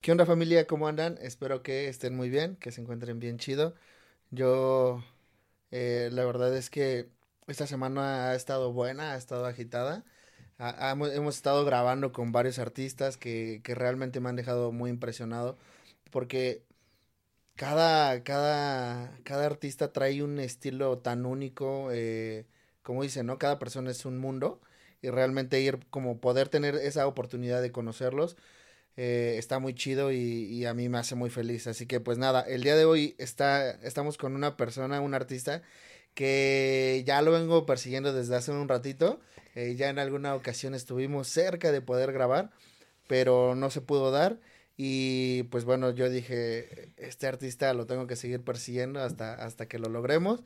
¿Qué onda familia? ¿Cómo andan? Espero que estén muy bien, que se encuentren bien chido. Yo, eh, la verdad es que esta semana ha estado buena, ha estado agitada. hemos estado grabando con varios artistas que, que, realmente me han dejado muy impresionado porque cada, cada, cada artista trae un estilo tan único, eh, como dicen, ¿no? Cada persona es un mundo y realmente ir como poder tener esa oportunidad de conocerlos eh, está muy chido y, a mí me hace muy feliz. Así que pues nada, el día de hoy está, estamos con una persona, un artista que ya lo vengo persiguiendo desde hace un ratito. Eh, ya en alguna ocasión estuvimos cerca de poder grabar, pero no se pudo dar. Y pues bueno, yo dije, este artista lo tengo que seguir persiguiendo hasta, hasta que lo logremos.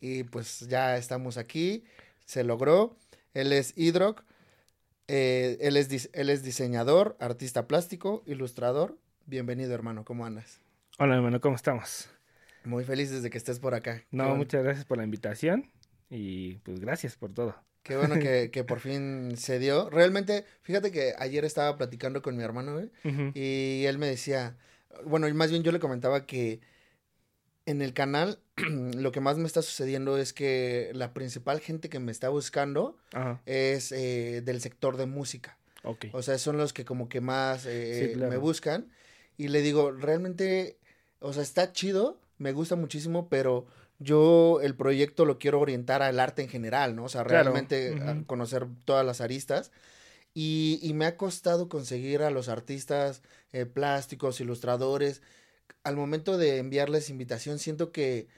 Y pues ya estamos aquí, se logró. Él es Hidroc. Eh, él, es, él es diseñador, artista plástico, ilustrador. Bienvenido, hermano. ¿Cómo andas? Hola, hermano. ¿Cómo estamos? Muy feliz de que estés por acá. No, muchas gracias por la invitación y pues gracias por todo. Qué bueno que, que por fin se dio. Realmente, fíjate que ayer estaba platicando con mi hermano, y él me decía, bueno, más bien yo le comentaba que en el canal lo que más me está sucediendo es que la principal gente que me está buscando es eh, del sector de música. O sea, son los que como que más eh, me buscan. Y le digo, realmente, o sea, está chido, me gusta muchísimo, pero yo el proyecto lo quiero orientar al arte en general, ¿no? O sea, realmente conocer todas las aristas. Y, y, me ha costado conseguir a los artistas eh, plásticos, ilustradores, al momento de enviarles invitación, siento que,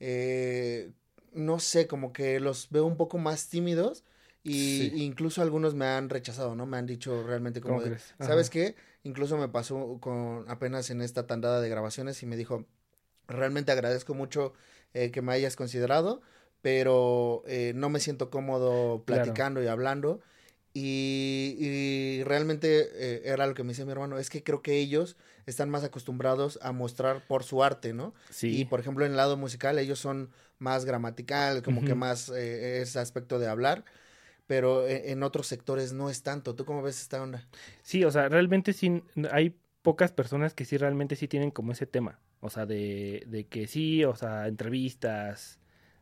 eh, no sé, como que los veo un poco más tímidos. Y incluso algunos me han rechazado, ¿no? Me han dicho realmente como ¿sabes qué? Incluso me pasó con apenas en esta tandada de grabaciones y me dijo, realmente agradezco mucho eh, que me hayas considerado, pero eh, no me siento cómodo platicando y hablando. Y, realmente eh, era lo que me decía mi hermano, es que creo que ellos están más acostumbrados a mostrar por su arte, ¿no? Sí. Y por ejemplo en el lado musical ellos son más gramatical, como que más eh, ese aspecto de hablar, pero e, en, otros sectores no es tanto. ¿Tú cómo ves esta onda? Sí, o sea, realmente sí, hay pocas personas que sí realmente sí tienen como ese tema, o sea, de, de que sí, o sea, entrevistas,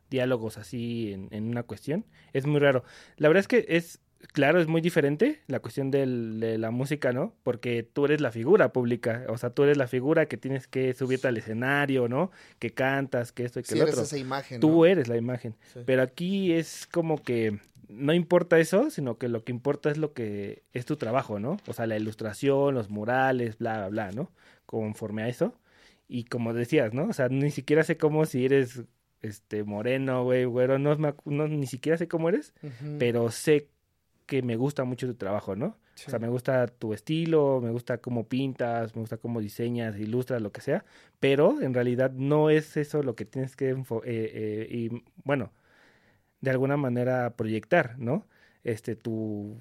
diálogos así en, en una cuestión, es muy raro. La verdad es que es claro, es muy diferente la cuestión del, de la música, ¿no? Porque tú eres la figura pública, o sea, tú eres la figura que tienes que subirte al escenario, ¿no? Que cantas, que esto y que lo otro. esa imagen. Tú eres la imagen. Pero aquí es como que no importa eso, sino que lo que importa es lo que es tu trabajo, ¿no? O sea, la ilustración, los murales, bla, bla, bla, ¿no? Conforme a eso. Y como decías, ¿no? O sea, ni siquiera sé cómo si eres este moreno, güey, güero, no, no, ni siquiera sé cómo eres, pero sé que me gusta mucho tu trabajo, ¿no? O sea, me gusta tu estilo, me gusta cómo pintas, me gusta cómo diseñas, ilustras, lo que sea, pero en realidad no es eso lo que tienes que, eh, eh, y bueno, de alguna manera proyectar, ¿no? Este, tu,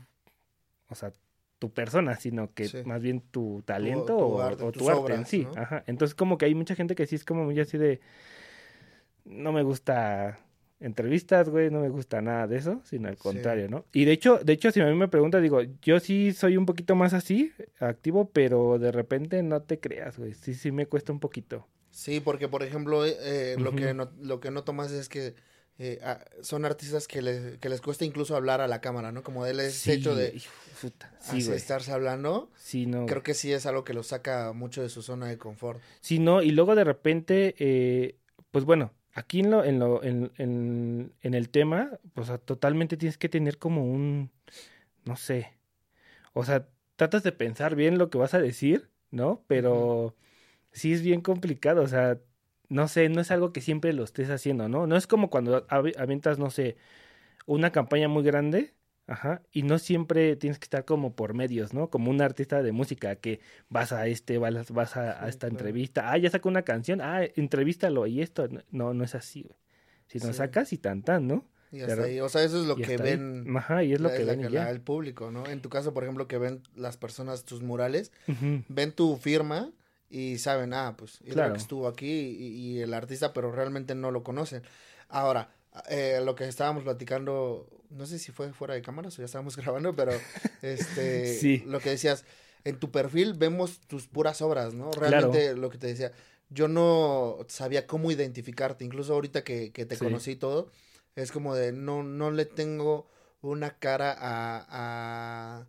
o sea, tu persona, sino que más bien tu talento o, tu arte en sí. Ajá. Entonces, como que hay mucha gente que sí es como muy así de, no me gusta entrevistas, güey, no me gusta nada de eso, sino al contrario, ¿no? Y de hecho, de hecho, si a mí me pregunta, digo, yo sí soy un poquito más así, activo, pero de repente no te creas, güey, sí, sí me cuesta un poquito. Sí, porque por ejemplo, eh, eh, lo, que no, lo que no tomas es que eh, ah, son artistas que, les, que les cuesta incluso hablar a la cámara, ¿no? Como él es hecho de sí, estarse hablando. Sí, no. Creo que sí es algo que lo saca mucho de su zona de confort. Sí, no, y luego de repente, pues bueno, Aquí en, lo, en, lo, en, en, el tema, pues totalmente tienes que tener como un, no sé, o sea, tratas de pensar bien lo que vas a decir, ¿no? Pero sí es bien complicado, o sea, no sé, no es algo que siempre lo estés haciendo, ¿no? No es como cuando avientas, no sé, una campaña muy grande Ajá, y no siempre tienes que estar como por medios, ¿no? Como un artista de música que vas a este, vas, vas a, esta entrevista, ah, ya sacó una canción, ah, entrevístalo y esto, no, no es así, güey. Si no sacas y tan tan, ¿no? Y hasta ahí, o sea, eso es lo que ven. Ajá, y es lo que ven el público, ¿no? En tu caso, por ejemplo, que ven las personas tus murales, ven tu firma y saben, ah, pues, claro. que estuvo aquí y, el artista, pero realmente no lo conocen. Ahora, eh, lo que estábamos platicando no sé si fue fuera de cámaras o ya estábamos grabando, pero este, lo que decías, en tu perfil vemos tus puras obras, ¿no? Realmente lo que te decía, yo no sabía cómo identificarte, incluso ahorita que, que te conocí y todo, es como de, no, no le tengo una cara a, a,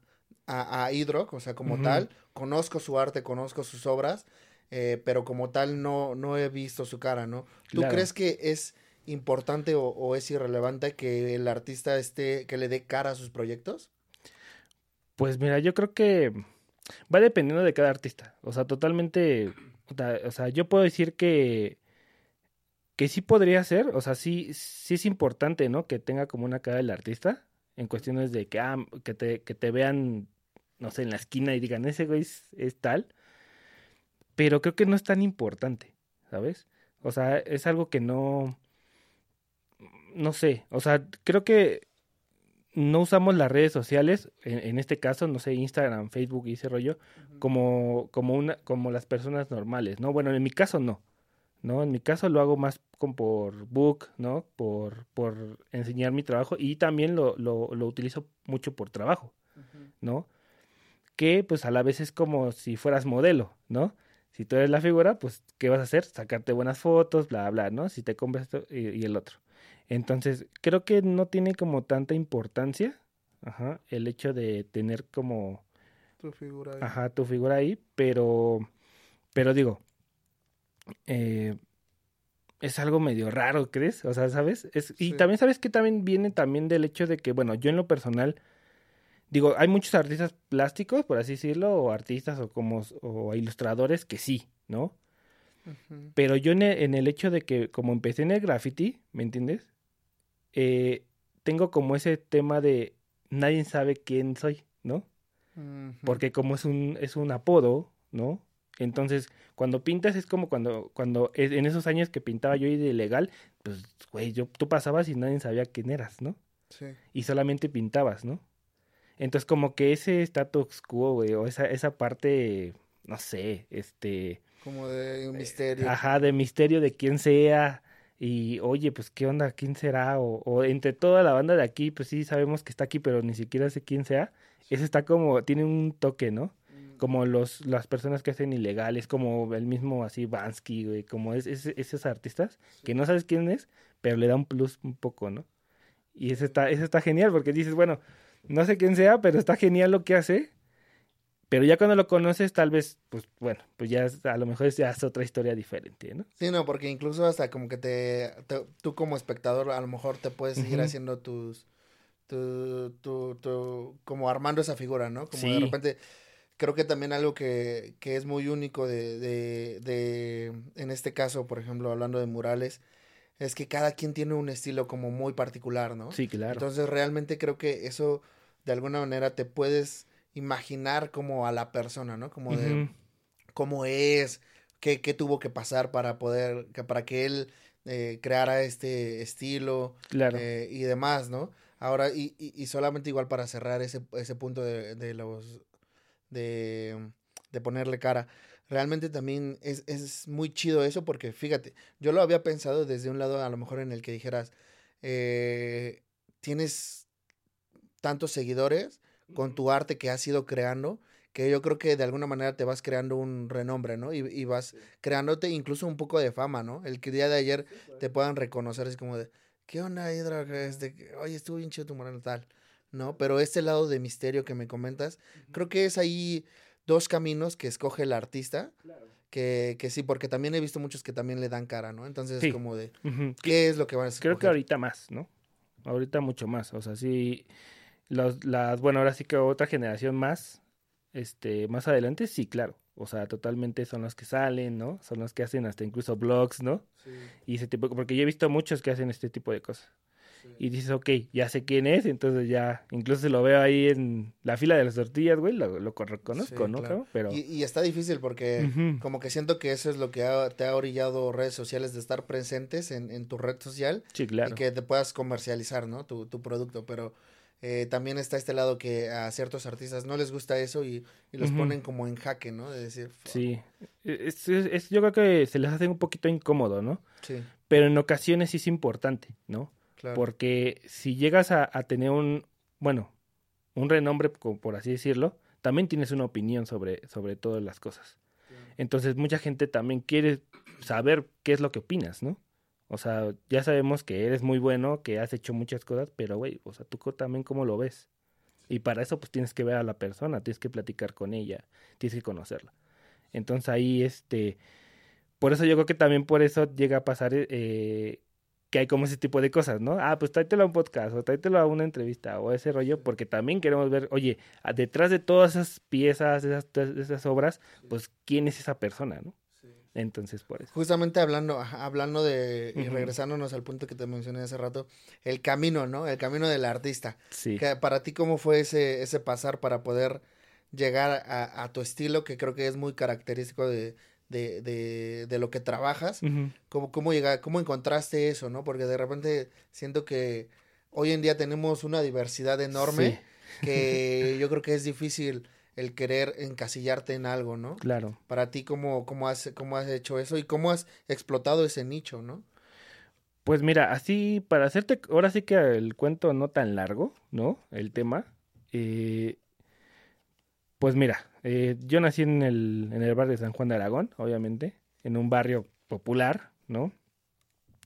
a, a o sea, como tal, conozco su arte, conozco sus obras, eh, pero como tal no, no he visto su cara, ¿no? ¿Tú crees que es importante o, es irrelevante que el artista esté, que le dé cara a sus proyectos? Pues mira, yo creo que va dependiendo de cada artista. O sea, totalmente, o sea, yo puedo decir que que sí podría ser, o sea, sí, sí es importante, ¿no? Que tenga como una cara del artista, en cuestiones de que, ah, que, te, que te vean, no sé, en la esquina y digan, ese güey es, tal, pero creo que no es tan importante, ¿sabes? O sea, es algo que no, no sé, o sea, creo que no usamos las redes sociales, en, este caso, no sé, Instagram, Facebook y ese rollo, como, como, una, como las personas normales, ¿no? Bueno, en mi caso no. ¿no? En mi caso lo hago más como por book, ¿no? Por, por enseñar mi trabajo y también lo, lo, lo utilizo mucho por trabajo, ¿no? Que pues a la vez es como si fueras modelo, ¿no? Si tú eres la figura, pues ¿qué vas a hacer? Sacarte buenas fotos, bla, bla, ¿no? Si te compras esto y, el otro. Entonces, creo que no tiene como tanta importancia, ajá, el hecho de tener como... Tu figura ahí. Ajá, tu figura ahí, pero, pero digo, eh, es algo medio raro, ¿crees? O sea, ¿sabes? Es, y también sabes que también viene también del hecho de que, bueno, yo en lo personal, digo, hay muchos artistas plásticos, por así decirlo, o artistas o como o ilustradores que sí, ¿no? Pero yo en el, hecho de que como empecé en el graffiti, ¿me entiendes? Eh, tengo como ese tema de nadie sabe quién soy, ¿no? Porque como es un, es un apodo, ¿no? Entonces, cuando pintas es como cuando, cuando en esos años que pintaba yo y de ilegal, pues, güey, yo, tú pasabas y nadie sabía quién eras, ¿no? Sí. Y solamente pintabas, ¿no? Entonces, como que ese status quo, güey, o esa, esa parte, no sé, este... Como de un misterio. Ajá, de misterio de quién sea. Y, oye, pues, ¿qué onda? ¿Quién será? O, o entre toda la banda de aquí, pues sí, sabemos que está aquí, pero ni siquiera sé quién sea. Ese está como, tiene un toque, ¿no? como los, las personas que hacen ilegales, como el mismo así Bansky, güey, como es, esos artistas, que no sabes quién es, pero le da un plus un poco, ¿no? Y eso está, eso está genial, porque dices, bueno, no sé quién sea, pero está genial lo que hace, pero ya cuando lo conoces, tal vez, pues bueno, pues ya a lo mejor ya es otra historia diferente, ¿no? Sí, no, porque incluso hasta como que te, tú como espectador a lo mejor te puedes seguir haciendo tus, tu, tu, tu, como armando esa figura, ¿no? Como de repente creo que también algo que, que es muy único de, de, de, en este caso, por ejemplo, hablando de murales, es que cada quien tiene un estilo como muy particular, ¿no? Sí, claro. Entonces realmente creo que eso de alguna manera te puedes imaginar como a la persona, ¿no? Como de cómo es, qué, qué, tuvo que pasar para poder, que, para que él eh, creara este estilo claro. Eh, y demás, ¿no? Ahora, y, y, y, solamente igual para cerrar ese, ese punto de, de los de, de ponerle cara. Realmente también es, es, muy chido eso porque fíjate, yo lo había pensado desde un lado a lo mejor en el que dijeras, eh, tienes tantos seguidores con tu arte que has ido creando, que yo creo que de alguna manera te vas creando un renombre, ¿no? Y, y vas creándote incluso un poco de fama, ¿no? El que día de ayer te puedan reconocer es como de, ¿qué onda, Hidra? Este, Oye, estuvo bien chido tu moreno tal. ¿no? Pero este lado de misterio que me comentas, creo que es ahí dos caminos que escoge el artista. Que, que, sí, porque también he visto muchos que también le dan cara, ¿no? Entonces, es como de, ¿qué es lo que van a hacer? Creo que ahorita más, ¿no? Ahorita mucho más. O sea, sí, los, las, bueno, ahora sí que otra generación más, este, más adelante, sí, claro. O sea, totalmente son los que salen, ¿no? Son los que hacen hasta incluso blogs, ¿no? Sí. Y ese tipo, porque yo he visto muchos que hacen este tipo de cosas y dices, ok, ya sé quién es, entonces ya, incluso lo veo ahí en la fila de las tortillas, güey, lo, lo reconozco, ¿no? Pero... Y, está difícil porque como que siento que eso es lo que te ha orillado redes sociales de estar presentes en, en tu red social. Sí, claro. Y que te puedas comercializar, ¿no? Tu, tu producto, pero... Eh, también está este lado que a ciertos artistas no les gusta eso y, y los ponen como en jaque, ¿no? De decir... Sí, es, es, yo creo que se les hace un poquito incómodo, ¿no? Sí. Pero en ocasiones sí es importante, ¿no? Porque si llegas a, tener un, bueno, un renombre, por así decirlo, también tienes una opinión sobre, sobre todas las cosas. Entonces mucha gente también quiere saber qué es lo que opinas, ¿no? O sea, ya sabemos que eres muy bueno, que has hecho muchas cosas, pero güey, o sea, tú también cómo lo ves. Y para eso pues tienes que ver a la persona, tienes que platicar con ella, tienes que conocerla. Entonces ahí, este, por eso yo creo que también por eso llega a pasar eh, que hay como ese tipo de cosas, ¿no? Ah, pues tráetelo a un podcast o tráetelo a una entrevista o ese rollo, porque también queremos ver, oye, detrás de todas esas piezas, esas, esas obras, pues quién es esa persona, ¿no? Entonces, por eso. Justamente hablando, hablando de, y regresándonos al punto que te mencioné hace rato, el camino, ¿no? El camino del artista. Sí. Que para ti, ¿cómo fue ese, ese pasar para poder llegar a, tu estilo, que creo que es muy característico de, de, de, de lo que trabajas? ¿Cómo, cómo, llega, ¿Cómo encontraste eso, no? Porque de repente siento que hoy en día tenemos una diversidad enorme que yo creo que es difícil el querer encasillarte en algo, ¿no? Claro. Para ti, ¿cómo, cómo, has, cómo has hecho eso y cómo has explotado ese nicho, ¿no? Pues mira, así, para hacerte, ahora sí que el cuento no tan largo, ¿no? El tema. Eh, pues mira, eh, yo nací en el, en el barrio de San Juan de Aragón, obviamente, en un barrio popular, ¿no?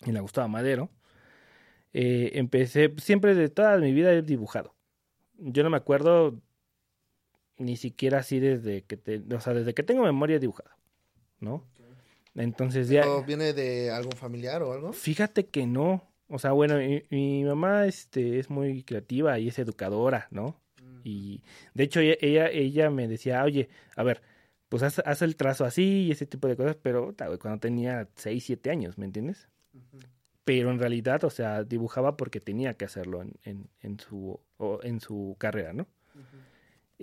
En la Gustavo Madero. Eh, empecé, siempre de toda mi vida he dibujado. Yo no me acuerdo ni siquiera así desde que te, o sea, desde que tengo memoria dibujada, ¿no? Entonces ya. viene de algún familiar o algo? Fíjate que no. O sea, bueno, mi, mamá este, es muy creativa y es educadora, ¿no? Mm. Y de hecho ella, ella, me decía, oye, a ver, pues haz, el trazo así y ese tipo de cosas, pero cuando tenía 6, 7 años, ¿me entiendes? Pero en realidad, o sea, dibujaba porque tenía que hacerlo en, en, en su, en su carrera, ¿no?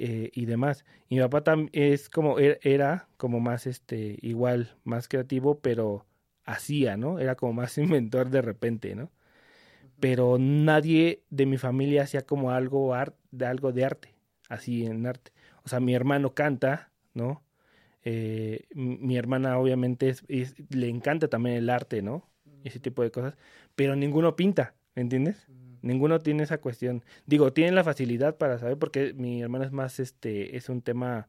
Eh, y demás. Y mi papá también es como, er, era como más, este, igual, más creativo, pero hacía, ¿no? Era como más inventor de repente, ¿no? Pero nadie de mi familia hacía como algo, de algo de arte, así en arte. O sea, mi hermano canta, ¿no? Eh, mi hermana obviamente es, le encanta también el arte, ¿no? Ese tipo de cosas, pero ninguno pinta, ¿me entiendes? Ninguno tiene esa cuestión. Digo, tienen la facilidad para saber porque mi hermano es más, este, es un tema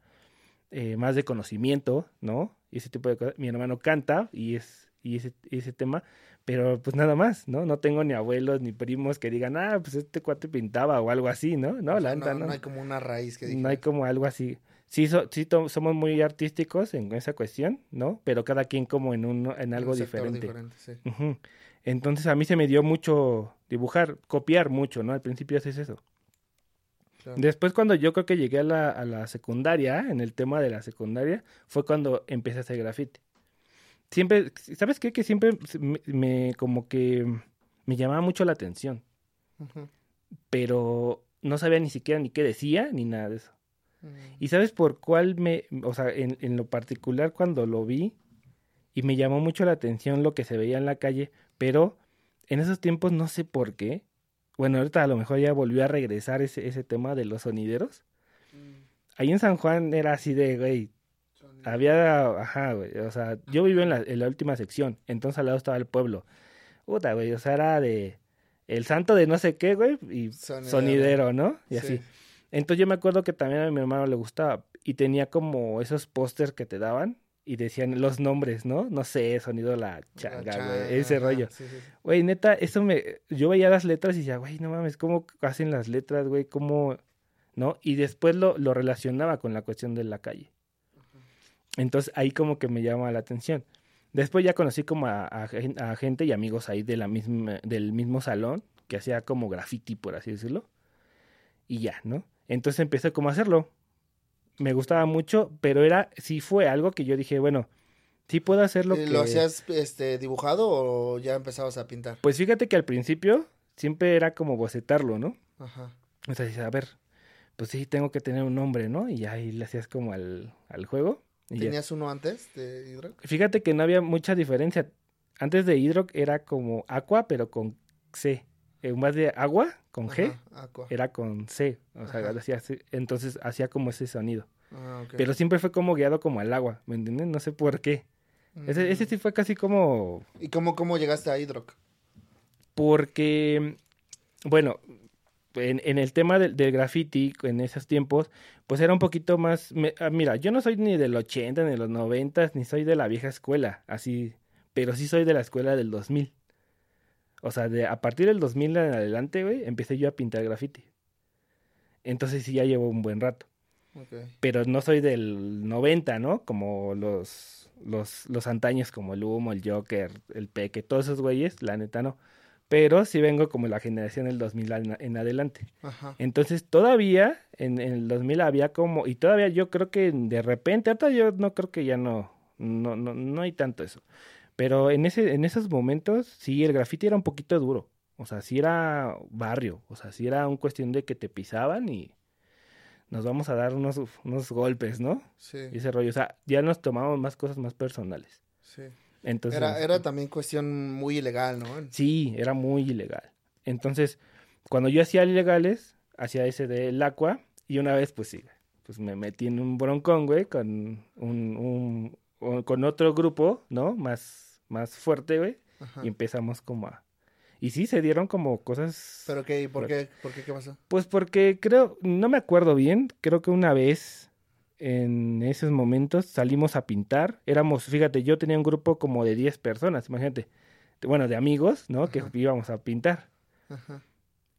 eh, más de conocimiento, ¿no? Y ese tipo de cosas. Mi hermano canta y es, y ese, ese tema, pero pues nada más, ¿no? No tengo ni abuelos ni primos que digan, ah, pues este cuate pintaba o algo así, ¿no? No, la no, no, hay como una raíz que No hay como algo así. Sí, sí somos muy artísticos en esa cuestión, ¿no? Pero cada quien como en, un, en algo diferente. diferente sí. Entonces a mí se me dio mucho dibujar, copiar mucho, ¿no? Al principio haces eso. Después cuando yo creo que llegué a la, a la secundaria, en el tema de la secundaria, fue cuando empecé a hacer graffiti. Siempre, ¿sabes qué? Que siempre me, como que me llamaba mucho la atención. Pero no sabía ni siquiera ni qué decía, ni nada de eso. Mm. ¿Y sabes por cuál me, o sea, en, en lo particular cuando lo vi y me llamó mucho la atención lo que se veía en la calle, pero en esos tiempos no sé por qué. Bueno, ahorita a lo mejor ya volvió a regresar ese, ese tema de los sonideros. Mm. Ahí en San Juan era así de, güey, había, ajá, güey, o sea, yo en la, en la última sección, entonces al lado estaba el pueblo. Puta, güey, o sea, era de el santo de no sé qué, güey, y sonidero, ¿no? Y así. Entonces yo me acuerdo que también a mi hermano le gustaba y tenía como esos pósters que te daban y decían los nombres, ¿no? No sé, sonido la changa, güey, ese rollo. Güey, neta, eso me... Yo veía las letras y decía, güey, no mames, ¿cómo hacen las letras, güey? ¿Cómo...? ¿No? Y después lo, lo relacionaba con la cuestión de la calle. Entonces ahí como que me llama la atención. Después ya conocí como a, a, gente y amigos ahí de la misma, del mismo salón que hacía como graffiti, por así decirlo. Y ya, ¿no? Entonces empecé como a hacerlo me gustaba mucho, pero era, sí fue algo que yo dije, bueno, sí puedo hacer lo que... ¿Lo hacías este, dibujado o ya empezabas a pintar? Pues fíjate que al principio siempre era como bocetarlo, ¿no? Ajá. O sea, a ver, pues sí, tengo que tener un nombre, ¿no? Y ahí le hacías como al, al juego. ¿Tenías uno antes de Hydrock? Fíjate que no había mucha diferencia. Antes de Hydrock era como Aqua, pero con C. En vez de agua, con G, era con C. O sea, hacía, entonces hacía como ese sonido. Ah, Pero siempre fue como guiado como al agua, ¿me entiendes? No sé por qué. Ese, ese, sí fue casi como... ¿Y cómo, cómo llegaste a Hydrock? Porque, bueno, en, en el tema del, del, graffiti en esos tiempos, pues era un poquito más... Me, ah, mira, yo no soy ni del 80, ni de los 90, ni soy de la vieja escuela, así, pero sí soy de la escuela del 2000. O sea, de, a partir del 2000 en adelante, güey, empecé yo a pintar graffiti. Entonces sí ya llevo un buen rato. Okay. Pero no soy del 90, ¿no? Como los, los, los antaños como el Humo, el Joker, el Peque, todos esos güeyes, la neta no pero sí vengo como la generación del 2000 en adelante. Ajá. Entonces todavía en, en, el 2000 había como, y todavía yo creo que de repente, ahorita yo no creo que ya no, no, no, no hay tanto eso. Pero en, ese, en esos momentos sí, el grafiti era un poquito duro. O sea, sí era barrio, o sea, sí era un cuestión de que te pisaban y nos vamos a dar unos, unos golpes, ¿no? Sí. Y ese rollo, o sea, ya nos tomamos más cosas más personales. Sí. Entonces, era, era también cuestión muy ilegal, ¿no? Sí, era muy ilegal. Entonces, cuando yo hacía ilegales, hacía ese del agua, y una vez, pues sí, pues me metí en un broncón, güey, con un, un, con otro grupo, ¿no? Más, más fuerte, güey, y empezamos como a... Y sí, se dieron como cosas... ¿Pero qué? ¿Por qué? ¿Por qué? ¿Qué pasó? Pues porque creo, no me acuerdo bien, creo que una vez en esos momentos salimos a pintar. Éramos, fíjate, yo tenía un grupo como de 10 personas, imagínate. Bueno, de amigos, ¿no? Que íbamos a pintar. Ajá.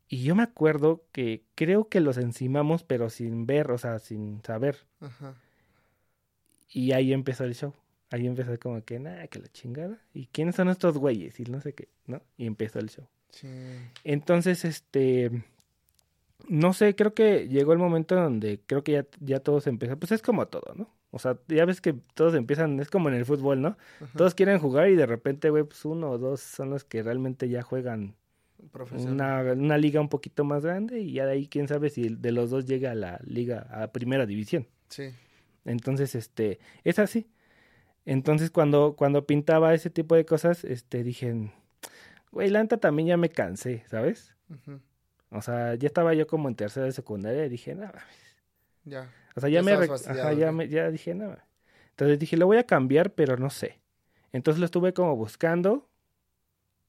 Y yo me acuerdo que creo que los encimamos, pero sin ver, o sea, sin saber. Ajá. Y ahí empezó el show. Ahí empezó como que, nada, que la chingada. ¿Y quiénes son estos güeyes? Y no sé qué, ¿no? Y empezó el show. Sí. Entonces, este, no sé, creo que llegó el momento donde creo que ya, ya todos empiezan, pues es como todo, ¿no? O sea, ya ves que todos empiezan, es como en el fútbol, ¿no? Todos quieren jugar y de repente, güey, pues uno o dos son los que realmente ya juegan una, una liga un poquito más grande y ya de ahí quién sabe si de los dos llega a la liga, a primera división. Sí. Entonces, este, es así. Entonces, cuando, cuando pintaba ese tipo de cosas, este, dije, güey, Lanta también ya me cansé, ¿sabes? Ajá. O sea, ya estaba yo como en tercera de secundaria y dije, nada. Ya. O sea, ya, me, ya, me, ya dije, nada. Entonces dije, lo voy a cambiar, pero no sé. Entonces lo estuve como buscando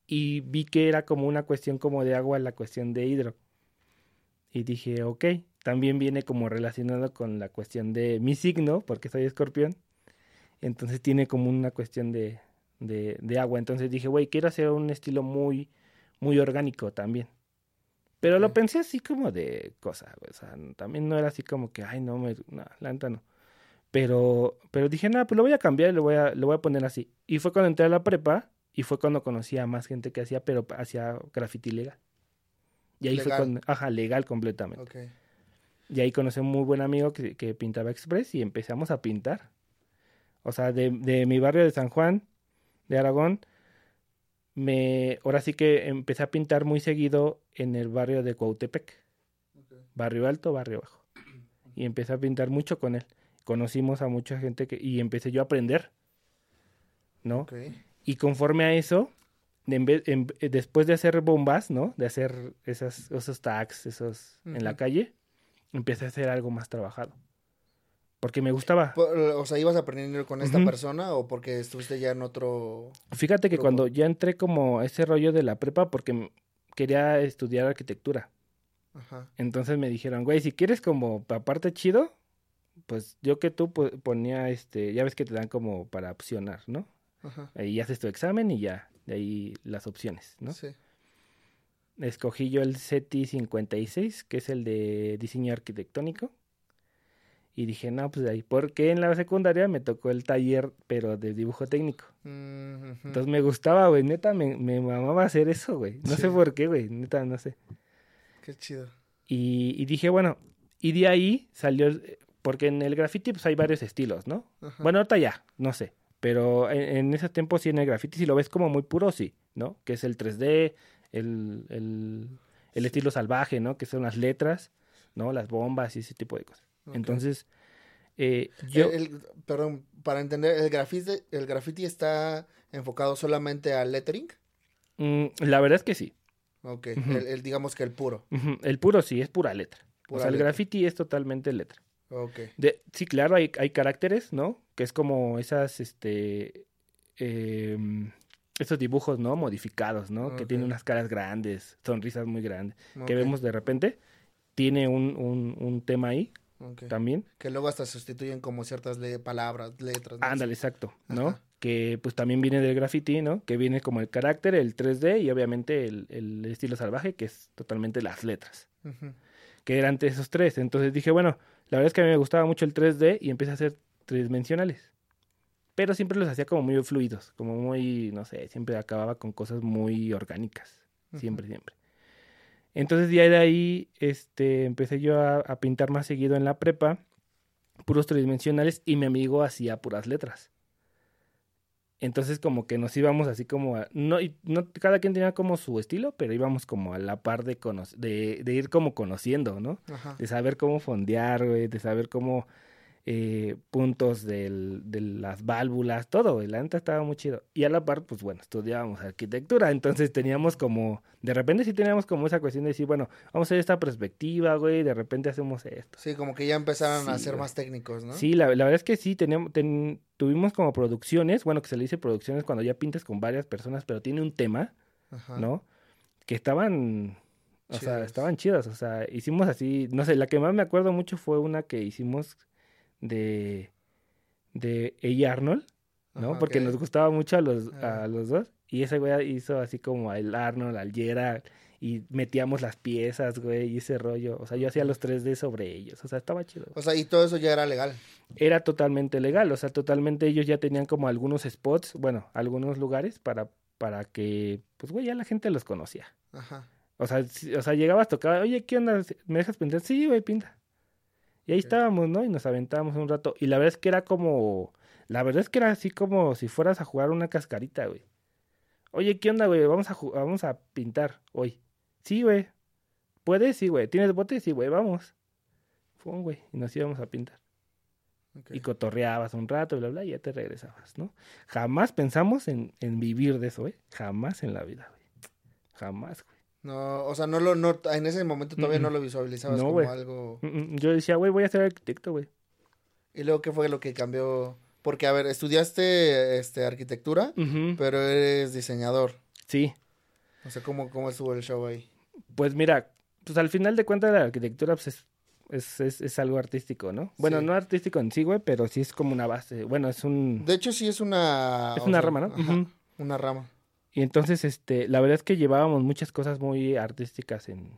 y vi que era como una cuestión como de agua, la cuestión de hidro. Y dije, ok, también viene como relacionado con la cuestión de mi signo, porque soy escorpión. Entonces tiene como una cuestión de, de, de agua. Entonces dije, güey, quiero hacer un estilo muy, muy orgánico también. Pero lo pensé así como de cosa, O sea, también no era así como que, ay, no, me, no la neta no. Pero, pero dije, nada, pues lo voy a cambiar y lo voy a, lo voy a poner así. Y fue cuando entré a la prepa y fue cuando conocí a más gente que hacía, pero hacía graffiti legal. Y ahí fue cuando, ajá, legal completamente. Okay. Y ahí conocí a un muy buen amigo que, que pintaba express y empezamos a pintar. O sea, de, de mi barrio de San Juan, de Aragón, me, ahora sí que empecé a pintar muy seguido en el barrio de Cuautepec. Barrio alto, barrio bajo. Y empecé a pintar mucho con él. Conocimos a mucha gente que, y empecé yo a aprender. ¿No? Y conforme a eso, en vez, después de hacer bombas, ¿no? De hacer esas, esos tags, esos en la calle, empecé a hacer algo más trabajado. Porque me gustaba. O sea, ¿ibas aprendiendo con esta persona o porque estuviste ya en otro...? Fíjate que cuando ya entré como a ese rollo de la prepa, porque quería estudiar arquitectura. Ajá. Entonces me dijeron, güey, si quieres como aparte chido, pues yo que tú ponía, este, ya ves que te dan como para opcionar, ¿no? Ajá. Ahí haces tu examen y ya, de ahí las opciones, ¿no? Sí. Escogí yo el CETI 56, que es el de diseño arquitectónico. Y dije, no, pues ahí, porque en la secundaria me tocó el taller, pero de dibujo técnico. Entonces me gustaba, güey, neta, me, me mamaba hacer eso, güey. No sé por qué, güey, neta, no sé. Qué chido. Y, y, dije, bueno, y de ahí salió, porque en el graffiti pues hay varios estilos, ¿no? Bueno, ahorita ya, no sé. Pero en, en, ese tiempo sí en el graffiti, si lo ves como muy puro, sí, ¿no? Que es el 3D, el, el, el estilo salvaje, ¿no? Que son las letras, ¿no? Las bombas y ese tipo de cosas. Entonces, eh, yo... perdón, para entender, ¿el graffiti, ¿el graffiti está enfocado solamente al lettering? Mm, la verdad es que sí. Ok, el, digamos que el puro. El puro sí, es pura letra. o sea, el graffiti es totalmente letra. Ok. De, sí, claro, hay, hay caracteres, ¿no? Que es como esas, este... Em, esos dibujos, ¿no? Modificados, ¿no? Que tiene unas caras grandes, sonrisas muy grandes, que vemos de repente. Tiene un, un, un tema ahí también. Que luego hasta sustituyen como ciertas palabras, letras. Ándale, exacto, ¿no? Que pues también viene del graffiti, ¿no? Que viene como el carácter, el 3D y obviamente el, el estilo salvaje, que es totalmente las letras. Que eran esos tres. Entonces dije, bueno, la verdad es que a mí me gustaba mucho el 3D y empecé a hacer tridimensionales. Pero siempre los hacía como muy fluidos, como muy, no sé, siempre acababa con cosas muy orgánicas. Siempre, siempre. Entonces de ahí este, empecé yo a, pintar más seguido en la prepa, puros tridimensionales, y mi amigo hacía puras letras. Entonces como que nos íbamos así como a, no, no cada quien tenía como su estilo, pero íbamos como a la par de, de, de ir como conociendo, ¿no? De saber cómo fondear, güey, de saber cómo eh, puntos del, de las válvulas, todo, la neta estaba muy chido. Y a la par, pues bueno, estudiábamos arquitectura, entonces teníamos como, de repente sí teníamos como esa cuestión de decir, bueno, vamos a hacer esta perspectiva, güey, de repente hacemos esto. Sí, como que ya empezaron a ser más técnicos, ¿no? Sí, la, la verdad es que sí, teníamos, tuvimos como producciones, bueno, que se le dice producciones cuando ya pintas con varias personas, pero tiene un tema, ¿no? Que estaban... O sea, estaban chidas, o sea, hicimos así, no sé, la que más me acuerdo mucho fue una que hicimos de, de A. Arnold, ¿no? Porque nos gustaba mucho a los, a los dos. Y ese güey hizo así como el Arnold, al Gerard, y metíamos las piezas, güey, y ese rollo. O sea, yo hacía los 3D sobre ellos. O sea, estaba chido. O sea, y todo eso ya era legal. Era totalmente legal. O sea, totalmente ellos ya tenían como algunos spots, bueno, algunos lugares para, para que, pues, güey, ya la gente los conocía. Ajá. O sea, o sea, llegabas, tocaba, oye, ¿qué onda? ¿Me dejas pintar? Sí, güey, pinta. Y ahí estábamos, ¿no? Y nos aventábamos un rato. Y la verdad es que era como. La verdad es que era así como si fueras a jugar una cascarita, güey. Oye, ¿qué onda, güey? Vamos a, vamos a pintar hoy. Sí, güey. ¿Puedes? Sí, güey. ¿Tienes botes? Sí, güey, vamos. Fue güey. Y nos íbamos a pintar. Y cotorreabas un rato, bla, bla, y ya te regresabas, ¿no? Jamás pensamos en, en vivir de eso, güey. Jamás en la vida, güey. Jamás, güey. No, o sea, no lo, no, en ese momento todavía no lo visualizabas como algo. Yo decía, güey, voy a ser arquitecto, güey. ¿Y luego qué fue lo que cambió? Porque, a ver, estudiaste este, arquitectura, pero eres diseñador. Sí. O sea, ¿cómo, ¿cómo estuvo el show ahí? Pues mira, pues al final de cuentas la arquitectura pues es, es, es, algo artístico, ¿no? Bueno, no artístico en sí, güey, pero sí es como una base. Bueno, es un... De hecho, sí es una... Es una rama, ¿no? Una rama. Y entonces, este, la verdad es que llevábamos muchas cosas muy artísticas en,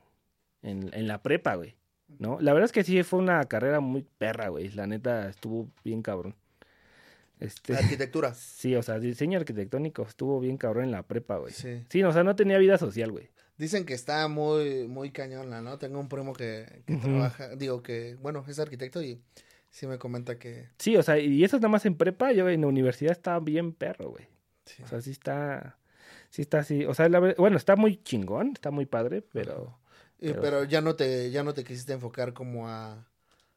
en, en la prepa, güey. ¿No? La verdad es que sí fue una carrera muy perra, güey. La neta estuvo bien cabrón. Este, arquitectura. Sí, o sea, diseño arquitectónico estuvo bien cabrón en la prepa, güey. Sí. Sí, o sea, no tenía vida social, güey. Dicen que está muy, muy cañona, ¿no? Tengo un primo que, que trabaja, digo que, bueno, es arquitecto y sí me comenta que... Sí, o sea, y eso es nada más en prepa, yo en la universidad estaba bien perro, güey. Sí. O sea, sí está sí está así, o sea, bueno, está muy chingón, está muy padre, pero, pero... ya no te ya no te quisiste enfocar como a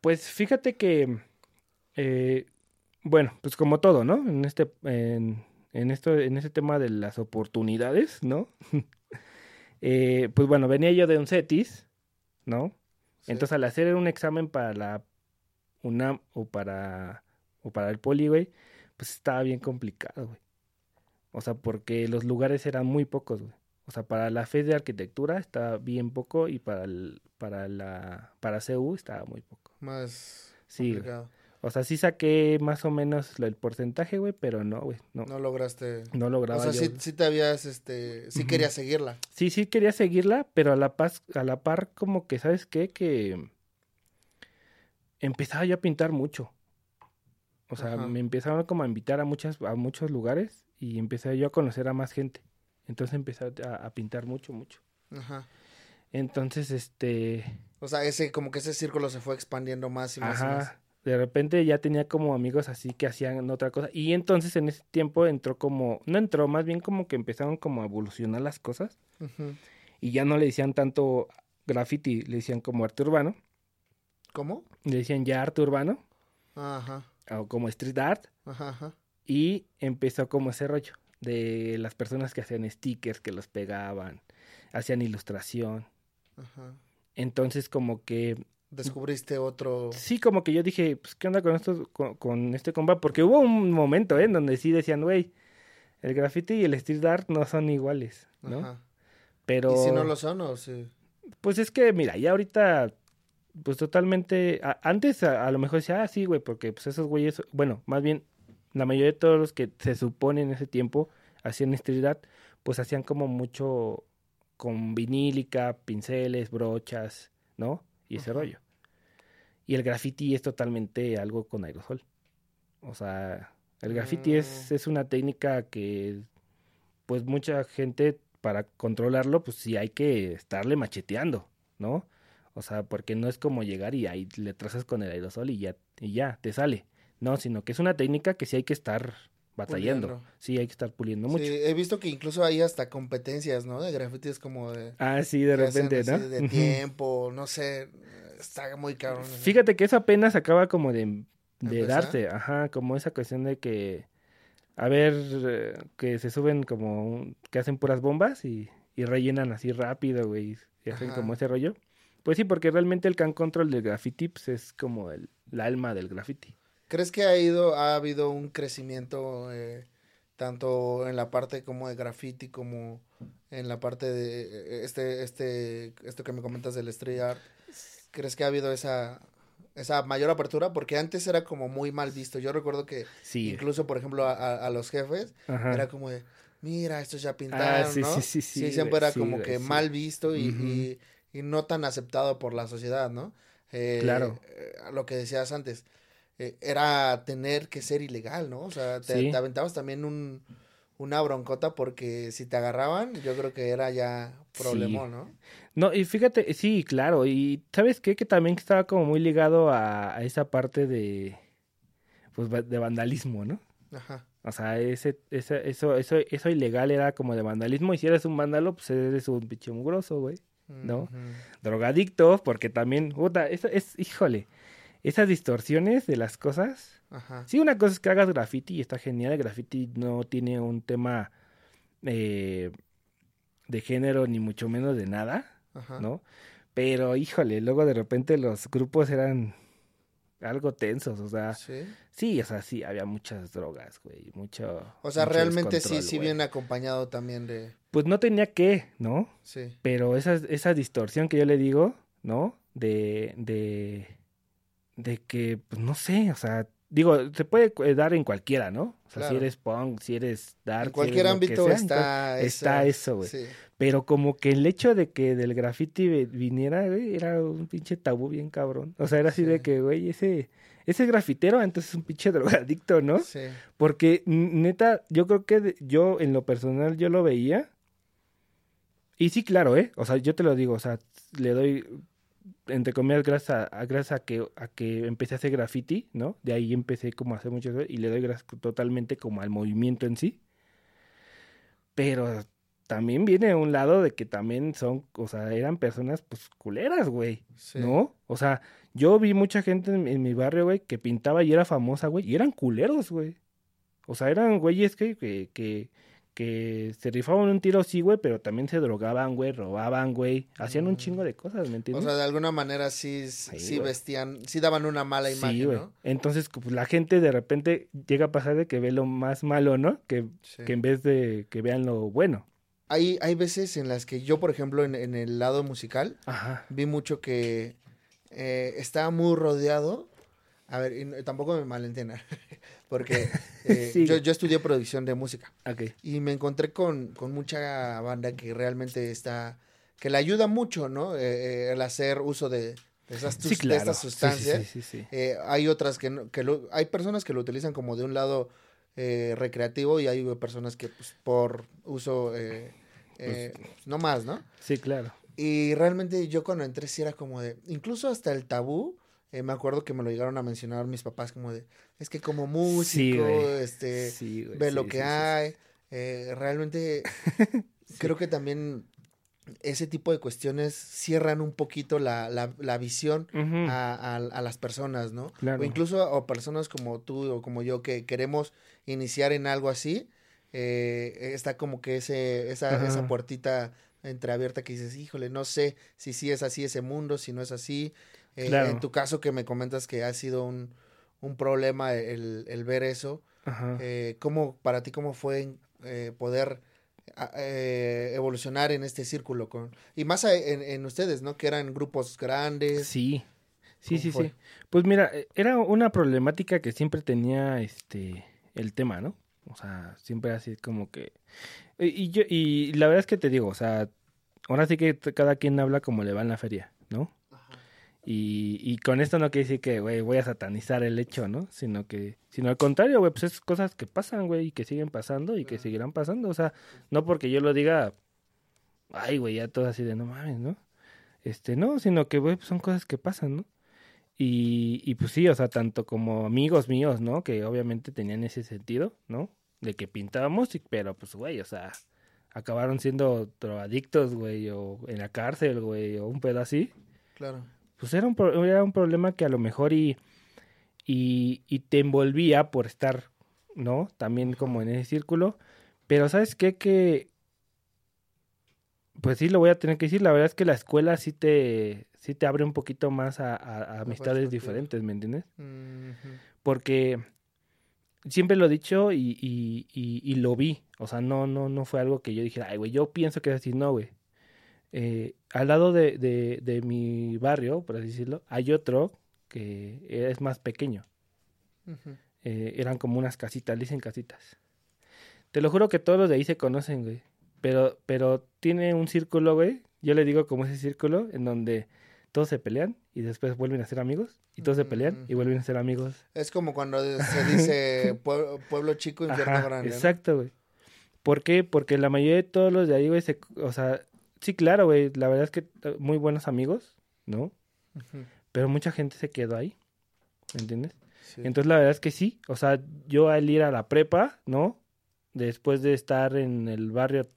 Pues fíjate que eh, bueno, pues como todo, ¿no? En este en, en esto en ese tema de las oportunidades, ¿no? eh, pues bueno, venía yo de un CETIS, ¿no? Entonces al hacer un examen para la UNAM o para o para el Poli, güey, pues estaba bien complicado, güey. O sea, porque los lugares eran muy pocos, güey. O sea, para la fe de arquitectura estaba bien poco y para el, para la para CU estaba muy poco. Más sí, O sea, sí saqué más o menos el porcentaje, güey, pero no, güey, no. No lograste. No lograba. O sea, sí, sí, te habías, este, sí querías seguirla. Sí, sí quería seguirla, pero a la paz, a la par como que, ¿sabes qué? Que empezaba yo a pintar mucho. O sea, me empezaron como a invitar a muchas, a muchos lugares y empecé yo a conocer a más gente. Entonces empecé a, pintar mucho, mucho. Ajá. Entonces, este... O sea, ese, como que ese círculo se fue expandiendo más y más Ajá. y más. De repente ya tenía como amigos así que hacían otra cosa. Y entonces en ese tiempo entró como, no entró, más bien como que empezaron como a evolucionar las cosas. Y ya no le decían tanto graffiti, le decían como arte urbano. ¿Cómo? Le decían ya arte urbano. Ajá. O como street art. Ajá, ajá. Y empezó como ese rollo de las personas que hacían stickers, que los pegaban, hacían ilustración. Ajá. Entonces como que... Descubriste otro... Sí, como que yo dije, pues, ¿qué onda con esto, con, este compa? Porque hubo un momento, ¿eh? En donde sí decían, güey, el graffiti y el street art no son iguales, ¿no? Ajá. Pero... ¿Y si no lo son o sí? Pues es que, mira, ya ahorita, pues totalmente, antes a, lo mejor decía, ah, sí, güey, porque pues esos güeyes, bueno, más bien, la mayoría de todos los que se supone en ese tiempo hacían street art, pues hacían como mucho con vinílica, pinceles, brochas, ¿no? Y ese rollo. Y el graffiti es totalmente algo con aerosol. O sea, el graffiti es, mm. es una técnica que, pues mucha gente para controlarlo, pues sí hay que estarle macheteando, ¿no? O sea, porque no es como llegar y ahí le trazas con el aerosol y ya, y ya, te sale. No, sino que es una técnica que sí hay que estar batallando. Sí, hay que estar puliendo mucho. Sí, he visto que incluso hay hasta competencias, ¿no? De grafitis como de... Ah, sí, de repente, ¿no? de tiempo, no sé, está muy caro. Fíjate que eso apenas acaba como de, de darse, ajá, como esa cuestión de que a ver eh, que se suben como que hacen puras bombas y, rellenan así rápido, güey, y hacen como ese rollo. Pues sí, porque realmente el can control del graffiti pues, es como el, alma del graffiti. ¿Crees que ha ido, ha habido un crecimiento eh, tanto en la parte como de graffiti como en la parte de este, este, esto que me comentas del street art? ¿Crees que ha habido esa, esa mayor apertura, porque antes era como muy mal visto. Yo recuerdo que incluso, por ejemplo, a, los jefes, era como de, mira, estos ya ah, pintaron, sí, ¿no? Sí, sí, sí. siempre era como que mal visto y, y, no tan aceptado por la sociedad, ¿no? Eh, claro. Eh, lo que decías antes, eh, era tener que ser ilegal, ¿no? O sea, te, te aventabas también un, una broncota porque si te agarraban, yo creo que era ya problema, ¿no? No, y fíjate, sí, claro, y ¿sabes qué? Que también estaba como muy ligado a, esa parte de, pues, de vandalismo, ¿no? Ajá. O sea, ese, ese, eso, eso, eso ilegal era como de vandalismo, y si eres un vándalo, pues eres un bicho mugroso, güey, ¿no? Drogadicto, porque también, puta, eso es, híjole, esas distorsiones de las cosas. Ajá. Sí, una cosa es que hagas graffiti y está genial, el graffiti no tiene un tema... Eh, de género ni mucho menos de nada, ¿no? Pero híjole, luego de repente los grupos eran algo tensos, o sea, sí, sí o sea, sí, había muchas drogas, güey, mucho... O sea, realmente sí, sí viene acompañado también de... Pues no tenía que, ¿no? Sí. Pero esa, esa distorsión que yo le digo, ¿no? De, de, de que, pues no sé, o sea, digo, se puede eh, dar en cualquiera, ¿no? O sea, si eres punk, si eres dark. En cualquier ámbito está, está eso, güey. Pero como que el hecho de que del graffiti viniera, güey, era un pinche tabú bien cabrón. O sea, era así de que, güey, ese, ese grafitero entonces es un pinche drogadicto, ¿no? Sí. Porque, neta, yo creo que yo, en lo personal, yo lo veía. Y sí, claro, ¿eh? O sea, yo te lo digo, o sea, le doy entre comillas, gracias a, gracias a que, a que empecé a hacer graffiti, ¿no? De ahí empecé como a hacer mucho y le doy gracias totalmente como al movimiento en sí. Pero también viene un lado de que también son, o sea, eran personas pues culeras, güey, ¿no? O sea, yo vi mucha gente en, en mi barrio, güey, que pintaba y era famosa, güey, y eran culeros, güey. O sea, eran güeyes que, que, que, que se rifaban un tiro sí, güey, pero también se drogaban, güey, robaban, güey, hacían un mm. chingo de cosas, ¿me entiendes? O sea, de alguna manera sí, sí, vestían, sí daban una mala imagen, ¿no? Entonces, pues, la gente de repente llega a pasar de que ve lo más malo, ¿no? Que, que en vez de que vean lo bueno. Hay, hay veces en las que yo, por ejemplo, en, en el lado musical, vi mucho que eh, estaba muy rodeado a ver, y tampoco me malentiendan, porque eh, yo, yo, estudié producción de música. Y me encontré con, con, mucha banda que realmente está, que le ayuda mucho, ¿no? Eh, eh, el hacer uso de, esas estas sustancias. hay otras que, no, que lo, hay personas que lo utilizan como de un lado recreativo y hay personas que pues, por uso, pues, no más, ¿no? Sí, claro. Y realmente yo cuando entré sí era como de, incluso hasta el tabú eh, me acuerdo que me lo llegaron a mencionar mis papás como de, es que como músico, este, ve lo que hay. Eh, realmente creo que también ese tipo de cuestiones cierran un poquito la, la, visión a, a, las personas, ¿no? O incluso a, personas como tú o como yo que queremos iniciar en algo así, eh, está como que ese, esa, esa puertita entreabierta que dices, híjole, no sé si sí es así ese mundo, si no es así, eh, en tu caso que me comentas que ha sido un, problema el, ver eso, eh, ¿cómo, para ti cómo fue eh, poder eh, evolucionar en este círculo con y más en, en, ustedes, ¿no? Que eran grupos grandes. Sí, sí, sí, sí. Pues mira, eh, era una problemática que siempre tenía este el tema, ¿no? O sea, siempre así como que y yo y la verdad es que te digo, o sea, ahora sí que cada quien habla como le va en la feria, ¿no? Y, y con esto no quiere decir que, güey, voy a satanizar el hecho, ¿no? Sino que, sino al contrario, güey, pues es cosas que pasan, güey, y que siguen pasando y que seguirán pasando. O sea, no porque yo lo diga, ay, güey, ya todo así de no mames, ¿no? Este, no, sino que, güey, pues son cosas que pasan, ¿no? Y, y pues sí, o sea, tanto como amigos míos, ¿no? Que obviamente tenían ese sentido, ¿no? De que pintábamos, pero pues, güey, o sea, acabaron siendo drogadictos, güey, o en la cárcel, güey, o un pedo así. Claro pues era un, era un problema que a lo mejor y, y, y, te envolvía por estar, ¿no? También como en ese círculo. Pero ¿sabes qué? Que, pues sí, lo voy a tener que decir, la verdad es que la escuela sí te, sí te abre un poquito más a, a, amistades diferentes, ¿me entiendes? Porque siempre lo he dicho y, y, y, y, lo vi, o sea, no, no, no fue algo que yo dijera, ay, güey, yo pienso que es así, no, güey. Eh, al lado de, de, mi barrio, por así decirlo, hay otro que es más pequeño. Eh, eran como unas casitas, dicen casitas. Te lo juro que todos los de ahí se conocen, güey. Pero, pero tiene un círculo, güey. Yo le digo como ese círculo en donde todos se pelean y después vuelven a ser amigos. Y todos se pelean y vuelven a ser amigos. Es como cuando se dice pueblo, chico, infierno grande. Exacto, güey. ¿Por qué? Porque la mayoría de todos los de ahí, güey, se, o sea, Sí, claro, güey. La verdad es que eh, muy buenos amigos, ¿no? Pero mucha gente se quedó ahí. ¿Me entiendes? Entonces, la verdad es que sí. O sea, yo al ir a la prepa, ¿no? Después de estar en el barrio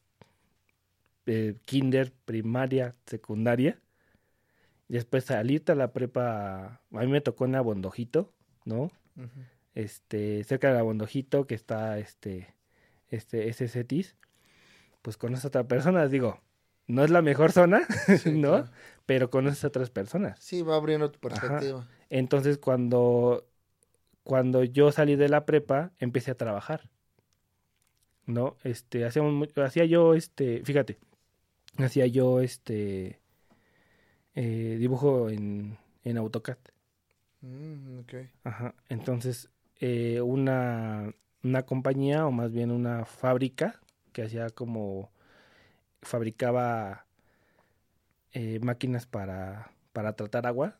eh, kinder, primaria, secundaria. Después salirte a la prepa, a mí me tocó en Abondojito, ¿no? Este, cerca de Abondojito, que está este, este, ese CETIS. Pues con esa otra persona, digo, no es la mejor zona, ¿no? Pero conoces a otras personas. Sí, va abriendo tu perspectiva. Entonces, cuando, cuando yo salí de la prepa, empecé a trabajar. ¿No? Este, hacía yo, este, fíjate, hacía yo, este, eh, dibujo en, en AutoCAD. Mm, okay. Ajá. Entonces, eh, una, una compañía, o más bien una fábrica, que hacía como fabricaba eh, máquinas para, para tratar agua,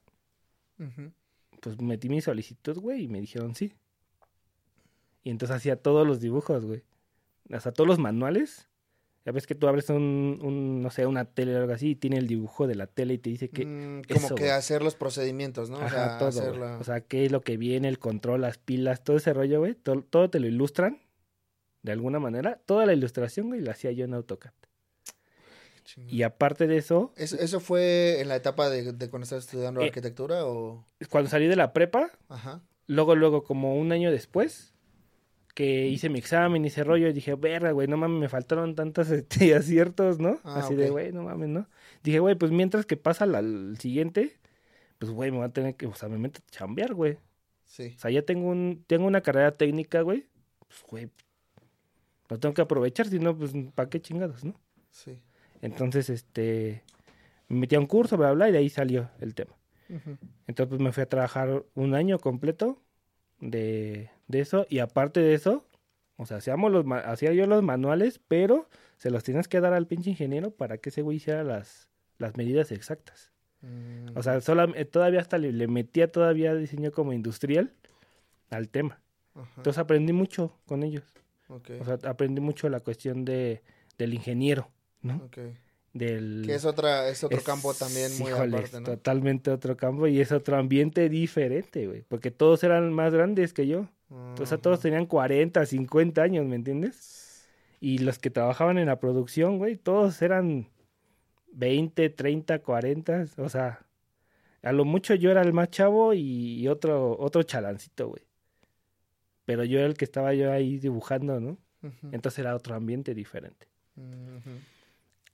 pues metí mi solicitud, güey, y me dijeron sí. Y entonces hacía todos los dibujos, güey. Hasta todos los manuales. Ya ves que tú abres un, un, no sé, una tele o algo así y tiene el dibujo de la tele y te dice que... Mm, como que hacer los procedimientos, ¿no? o sea, todo, O sea, qué es lo que viene, el control, las pilas, todo ese rollo, güey. Todo, todo te lo ilustran de alguna manera. Toda la ilustración, güey, la hacía yo en AutoCAD. Y aparte de eso... ¿Eso, fue en la etapa de, cuando estabas estudiando eh, arquitectura o...? Cuando salí de la prepa, Ajá. luego, luego, como un año después, que hice mi examen, hice rollo, y dije, verga, güey, no mames, me faltaron tantos este, aciertos, ¿no? Ah, Así de, güey, no mames, ¿no? Dije, güey, pues mientras que pasa al siguiente, pues, güey, me voy a tener que, o sea, me meto a chambear, güey. Sí. O sea, ya tengo un, tengo una carrera técnica, güey, pues, güey, lo tengo que aprovechar, si no, pues, ¿para qué chingados, no? Sí. Entonces, este, me metí a un curso, bla, bla, y de ahí salió el tema. Entonces, pues me fui a trabajar un año completo de, de eso, y aparte de eso, o sea, hacíamos los, hacía yo los manuales, pero se los tienes que dar al pinche ingeniero para que ese güey hiciera las, las medidas exactas. O sea, solamente, todavía hasta le, metía todavía diseño como industrial al tema. Entonces aprendí mucho con ellos. O sea, aprendí mucho la cuestión de, del ingeniero. ¿No? Del, que es otra es otro campo también muy aparte, totalmente otro campo y es otro ambiente diferente, güey, porque todos eran más grandes que yo. O sea, todos tenían 40, 50 años, ¿me entiendes? Y los que trabajaban en la producción, güey, todos eran 20, 30, 40, o sea, a lo mucho yo era el más chavo y, otro otro chalancito, güey. Pero yo era el que estaba yo ahí dibujando, ¿no? Entonces era otro ambiente diferente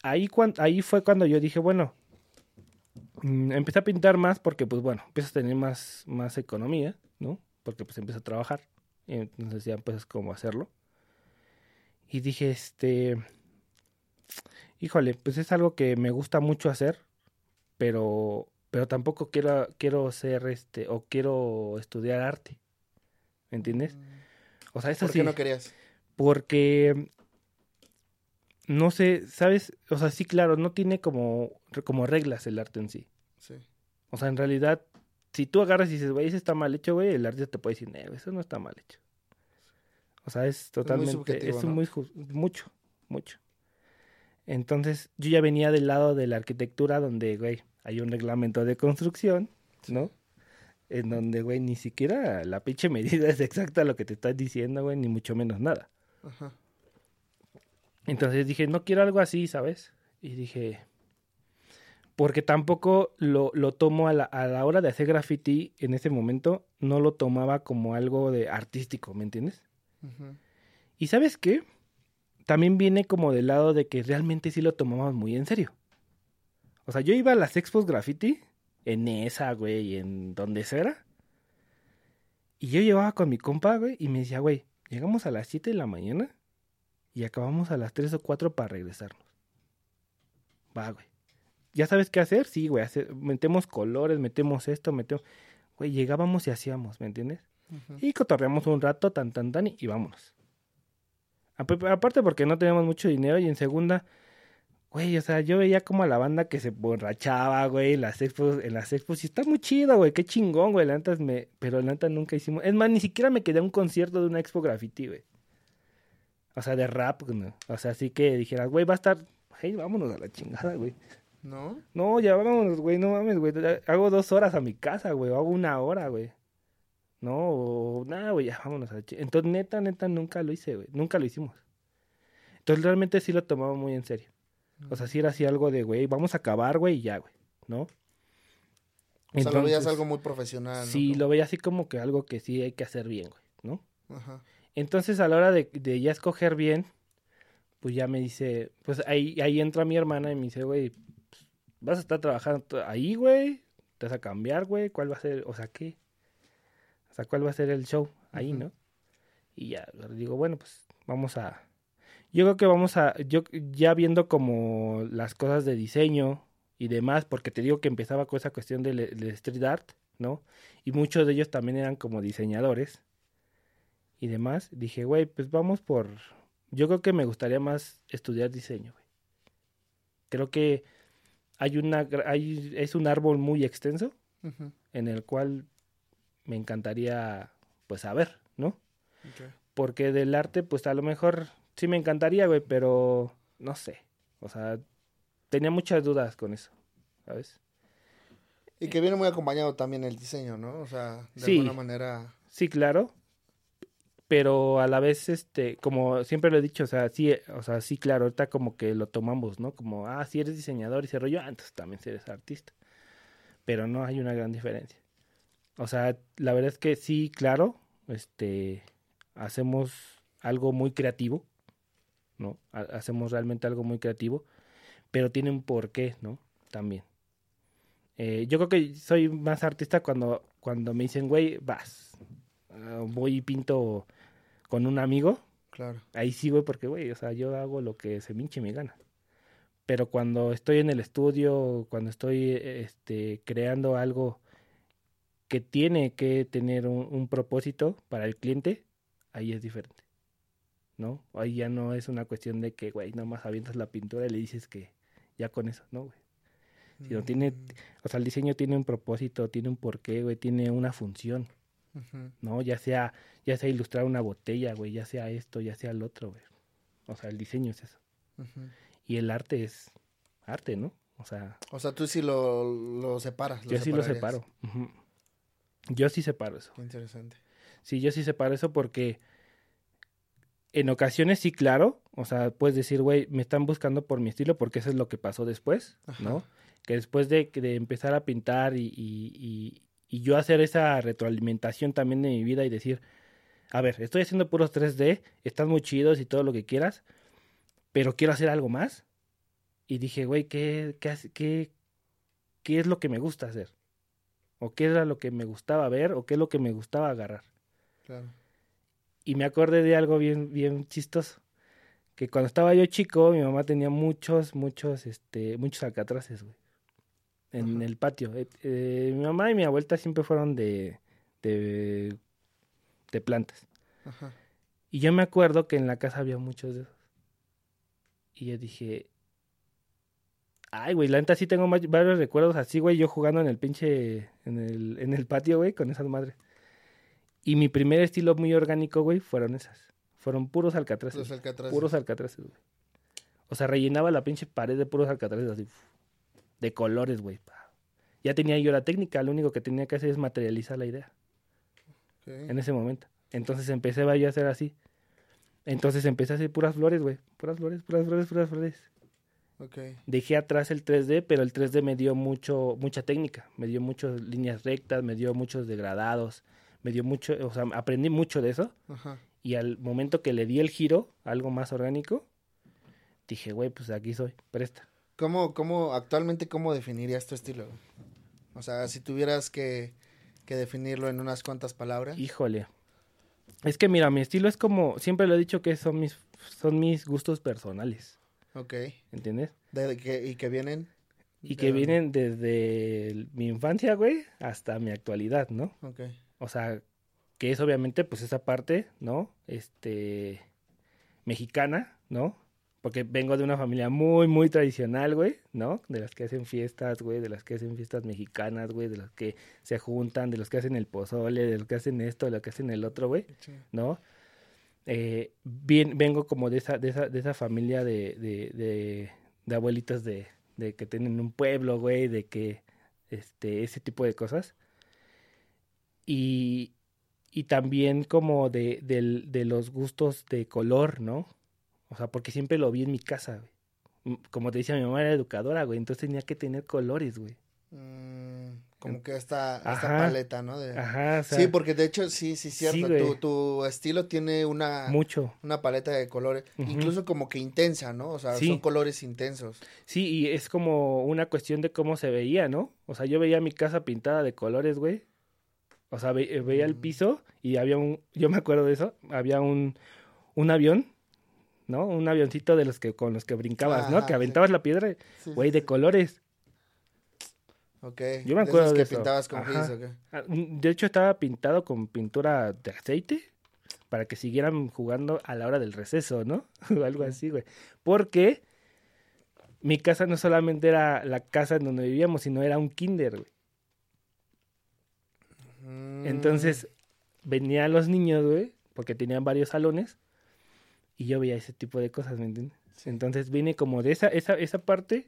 ahí, ahí fue cuando yo dije, bueno, mm, empecé a pintar más porque, pues bueno, empiezas a tener más, más economía, ¿no? Porque pues empiezas a trabajar. Y entonces ya empiezas como a hacerlo. Y dije, este, híjole, pues es algo que me gusta mucho hacer, pero, pero tampoco quiero, quiero ser, este, o quiero estudiar arte. ¿Me entiendes? O sea, ¿Por qué no querías? Porque no sé, ¿sabes? O sea, sí, claro, no tiene como, como reglas el arte en sí. Sí. O sea, en realidad, si tú agarras y dices, güey, eso está mal hecho, güey, el arte te puede decir, no, eso no está mal hecho. O sea, es totalmente, es, muy, mucho, mucho. Entonces, yo ya venía del lado de la arquitectura donde, güey, hay un reglamento de construcción, ¿no? En donde, güey, ni siquiera la pinche medida es exacta lo que te estás diciendo, güey, ni mucho menos nada. Ajá. Entonces dije, no quiero algo así, ¿sabes? Y dije, porque tampoco lo, lo tomo a la, a la, hora de hacer graffiti en ese momento, no lo tomaba como algo de artístico, ¿me entiendes? Y sabes qué? También viene como del lado de que realmente sí lo tomamos muy en serio. O sea, yo iba a las expos graffiti, en esa, güey, en donde sea. Y yo llevaba con mi compa, güey, y me decía, güey, llegamos a las 7 de la mañana y acabamos a las 3 o 4 para regresarnos. Va, güey. ¿Ya sabes qué hacer? Sí, güey. metemos colores, metemos esto, metemos... Güey, llegábamos y hacíamos, ¿me entiendes? Y cotorreamos un rato, tan, tan, tan, y, vámonos. Aparte porque no teníamos mucho dinero y en segunda, güey, o sea, yo veía como a la banda que se borrachaba, güey, en las expos, en las expos, y está muy chido, güey, qué chingón, güey, la me, pero la nunca hicimos, es más, ni siquiera me quedé a un concierto de una expo graffiti, güey. O sea, de rap, ¿no? O sea, así que dijeras, güey, va a estar. Hey, vámonos a la chingada, güey. ¿No? No, ya vámonos, güey, no mames, güey. Hago dos horas a mi casa, güey. O hago una hora, güey. No, nada, güey, ya vámonos a la chingada. Entonces, neta, neta, nunca lo hice, güey. Nunca lo hicimos. Entonces, realmente sí lo tomaba muy en serio. O sea, sí era así algo de, güey, vamos a acabar, güey, y ya, güey. ¿No? O sea, lo veías algo muy profesional. Sí, lo veía así como que algo que sí hay que hacer bien, güey, ¿no? Ajá. Entonces a la hora de, ya escoger bien, pues ya me dice, pues ahí, ahí entra mi hermana y me dice, güey, pues, vas a estar trabajando ahí, güey, te vas a cambiar, güey, ¿cuál va a ser, o sea, qué? O sea, ¿cuál va a ser el show ahí, no? Y ya, digo, bueno, pues vamos a... Yo creo que vamos a, yo ya viendo como las cosas de diseño y demás, porque te digo que empezaba con esa cuestión del street art, ¿no? Y muchos de ellos también eran como diseñadores y demás, dije, güey, pues vamos por... Yo creo que me gustaría más estudiar diseño, güey. Creo que hay una... Hay, es un árbol muy extenso en el cual me encantaría, pues, saber, ¿no? Porque del arte, pues, a lo mejor sí me encantaría, güey, pero no sé. O sea, tenía muchas dudas con eso, ¿sabes? Y que viene muy acompañado también el diseño, ¿no? O sea, de alguna manera. Sí, claro pero a la vez, este, como siempre lo he dicho, o sea, sí, o sea, sí, claro, ahorita como que lo tomamos, ¿no? Como, ah, si eres diseñador y ese rollo, ah, entonces también si eres artista. Pero no hay una gran diferencia. O sea, la verdad es que sí, claro, este, hacemos algo muy creativo, ¿no? Hacemos realmente algo muy creativo, pero tiene un porqué, ¿no? También. Eh, yo creo que soy más artista cuando, cuando me dicen, güey, vas, ah, voy y pinto con un amigo, claro. ahí sí, güey, porque, güey, o sea, yo hago lo que se minche me gana. Pero cuando estoy en el estudio, cuando estoy este, creando algo que tiene que tener un, propósito para el cliente, ahí es diferente. ¿No? Ahí ya no es una cuestión de que, güey, nada más avientas la pintura y le dices que ya con eso, ¿no, güey? Sino tiene, mm. o sea, el diseño tiene un propósito, tiene un porqué, güey, tiene una función. ¿No? Ya sea, ya sea ilustrar una botella, güey, ya sea esto, ya sea el otro, güey. O sea, el diseño es eso. Y el arte es arte, ¿no? O sea... O sea, tú sí lo, lo separas. yo sí lo separo. Yo sí separo eso. Qué interesante. Sí, yo sí separo eso porque en ocasiones sí, claro. O sea, puedes decir, güey, me están buscando por mi estilo porque eso es lo que pasó después, ¿no? Que después de, de empezar a pintar y, y yo hacer esa retroalimentación también de mi vida y decir, a ver, estoy haciendo puros 3D, están muy chidos y todo lo que quieras, pero quiero hacer algo más. Y dije, güey, ¿qué, qué, qué, qué es lo que me gusta hacer? ¿O qué era lo que me gustaba ver? ¿O qué es lo que me gustaba agarrar? Claro. Y me acordé de algo bien, bien chistoso. que cuando estaba yo chico, mi mamá tenía muchos, muchos, este, muchos alcatraces, güey. En el patio. Eh, eh, mi mamá y mi abuelita siempre fueron de, de, de plantas. Ajá. Y yo me acuerdo que en la casa había muchos de esos. Y yo dije, ay, güey, la neta sí tengo varios recuerdos así, güey, yo jugando en el pinche, en el, en el patio, güey, con esas madres. Y mi primer estilo muy orgánico, güey, fueron esas. Fueron puros alcatraces. Los alcatraces. Puros alcatraces, güey. O sea, rellenaba la pinche pared de puros alcatraces así. De colores, güey. Ya tenía yo la técnica, lo único que tenía que hacer es materializar la idea. En ese momento. Entonces empecé a yo a hacer así. Entonces empecé a hacer puras flores, güey. Puras flores, puras flores, puras flores. Okay. Dejé atrás el 3D, pero el 3D me dio mucho, mucha técnica. Me dio muchas líneas rectas, me dio muchos degradados, me dio mucho, o sea, aprendí mucho de eso. Ajá. Y al momento que le di el giro, algo más orgánico, dije, güey, pues aquí soy, presta. ¿Cómo, cómo, actualmente, cómo definirías tu estilo? O sea, si tuvieras que, que definirlo en unas cuantas palabras. Híjole, es que mira, mi estilo es como, siempre lo he dicho que son mis, son mis gustos personales. Ok. ¿Entiendes? ¿Y que vienen? Y que vienen desde mi infancia, güey, hasta mi actualidad, ¿no? Ok. O sea, que es obviamente, pues esa parte, ¿no? Este, mexicana, ¿no? Porque vengo de una familia muy, muy tradicional, güey, ¿no? De las que hacen fiestas, güey, de las que hacen fiestas mexicanas, güey, de las que se juntan, de los que hacen el pozole, de los que hacen esto, de los que hacen el otro, güey, ¿no? Eh, bien, vengo como de esa, de esa, de esa familia de, de, de, de abuelitas de, de que tienen un pueblo, güey, de que, este, ese tipo de cosas. Y, y también como de, de, de los gustos de color, ¿no? O sea, porque siempre lo vi en mi casa, güey. Como te decía, mi mamá era educadora, güey, entonces tenía que tener colores, güey. Mm, como que esta, esta paleta, ¿no? Ajá, sí, porque de hecho, sí, sí, cierto. tu, tu, estilo tiene una... Mucho. Una paleta de colores, incluso como que intensa, ¿no? O sea, son colores intensos. Sí, y es como una cuestión de cómo se veía, ¿no? O sea, yo veía mi casa pintada de colores, güey. O sea, veía el mm. piso y había un... Yo me acuerdo de eso. Había un, un avión ¿no? Un avioncito de los que con los que brincabas, ¿no? Que aventabas la piedra, güey, de colores. Ok. Yo me acuerdo de, que pintabas con gris, ah, mm, De hecho, estaba pintado con pintura de aceite para que siguieran jugando a la hora del receso, ¿no? o algo así, güey. Porque mi casa no solamente era la casa en donde vivíamos, sino era un kinder, güey. Mm. Entonces, venían los niños, güey, porque tenían varios salones y yo veía ese tipo de cosas, ¿me entiendes? Entonces vine como de esa, esa, esa parte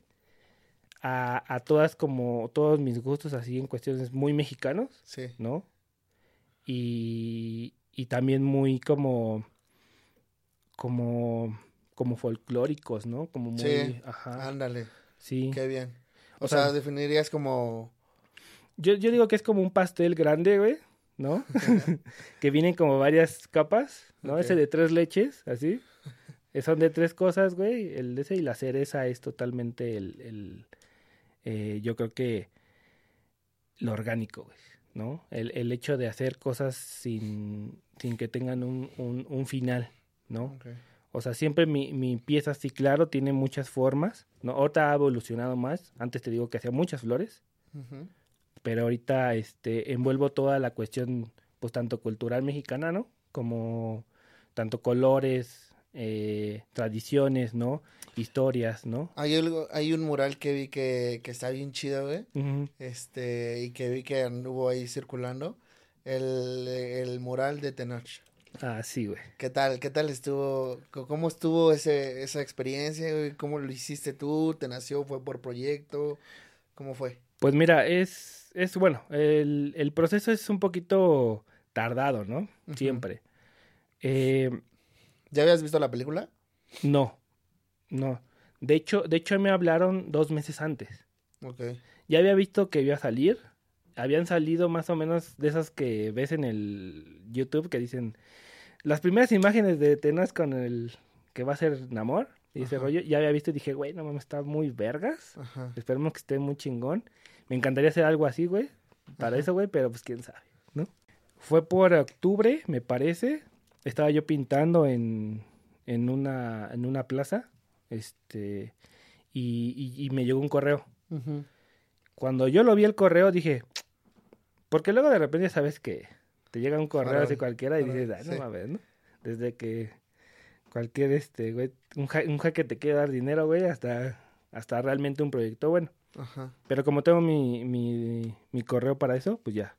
a, a todas como todos mis gustos así en cuestiones muy mexicanos, sí. ¿no? Y, y también muy como como como folclóricos, ¿no? Como muy sí, ajá. Ándale. Sí. Qué bien. O, sea, definirías como yo, yo digo que es como un pastel grande, güey, ¿no? que vienen como varias capas, ¿no? Ese de tres leches, así. Son de tres cosas, güey. El de ese y la cereza es totalmente el, el eh, yo creo que lo orgánico, güey, ¿no? El, el hecho de hacer cosas sin, sin que tengan un, un, final, ¿no? O sea, siempre mi, mi pieza, sí, claro, tiene muchas formas, ¿no? Ahorita ha evolucionado más. Antes te digo que hacía muchas flores pero ahorita este envuelvo toda la cuestión pues tanto cultural mexicana, ¿no? Como tanto colores, eh, tradiciones, ¿no? Historias, ¿no? Hay algo, hay un mural que vi que, que está bien chido, güey. Este, y que vi que anduvo ahí circulando. El, el mural de Tenoch. Ah, sí, güey. ¿Qué tal? ¿Qué tal estuvo? ¿Cómo estuvo ese, esa experiencia, güey? ¿Cómo lo hiciste tú? ¿Te nació? ¿Fue por proyecto? ¿Cómo fue? Pues mira, es es bueno, el, el, proceso es un poquito tardado, ¿no? Siempre. Eh, ¿Ya habías visto la película? No, no. De hecho, de hecho me hablaron dos meses antes. Ok. Ya había visto que iba a salir. Habían salido más o menos de esas que ves en el YouTube que dicen las primeras imágenes de Tenas con el que va a ser Namor y ese rollo. Ya había visto y dije, güey, no mames, está muy vergas. Esperemos que esté muy chingón. Me encantaría hacer algo así, güey. Para eso, güey, pero pues quién sabe, ¿no? Fue por octubre, me parece. Estaba yo pintando en, en una, en una plaza, este, y, y, me llegó un correo. Cuando yo lo vi el correo dije, porque luego de repente sabes que te llega un correo así cualquiera y dices, ah, no mames, ¿no? Desde que cualquier, este, güey, un, ja un jaque te quiere dar dinero, güey, hasta, hasta realmente un proyecto bueno. Ajá. Pero como tengo mi, mi, correo para eso, pues ya.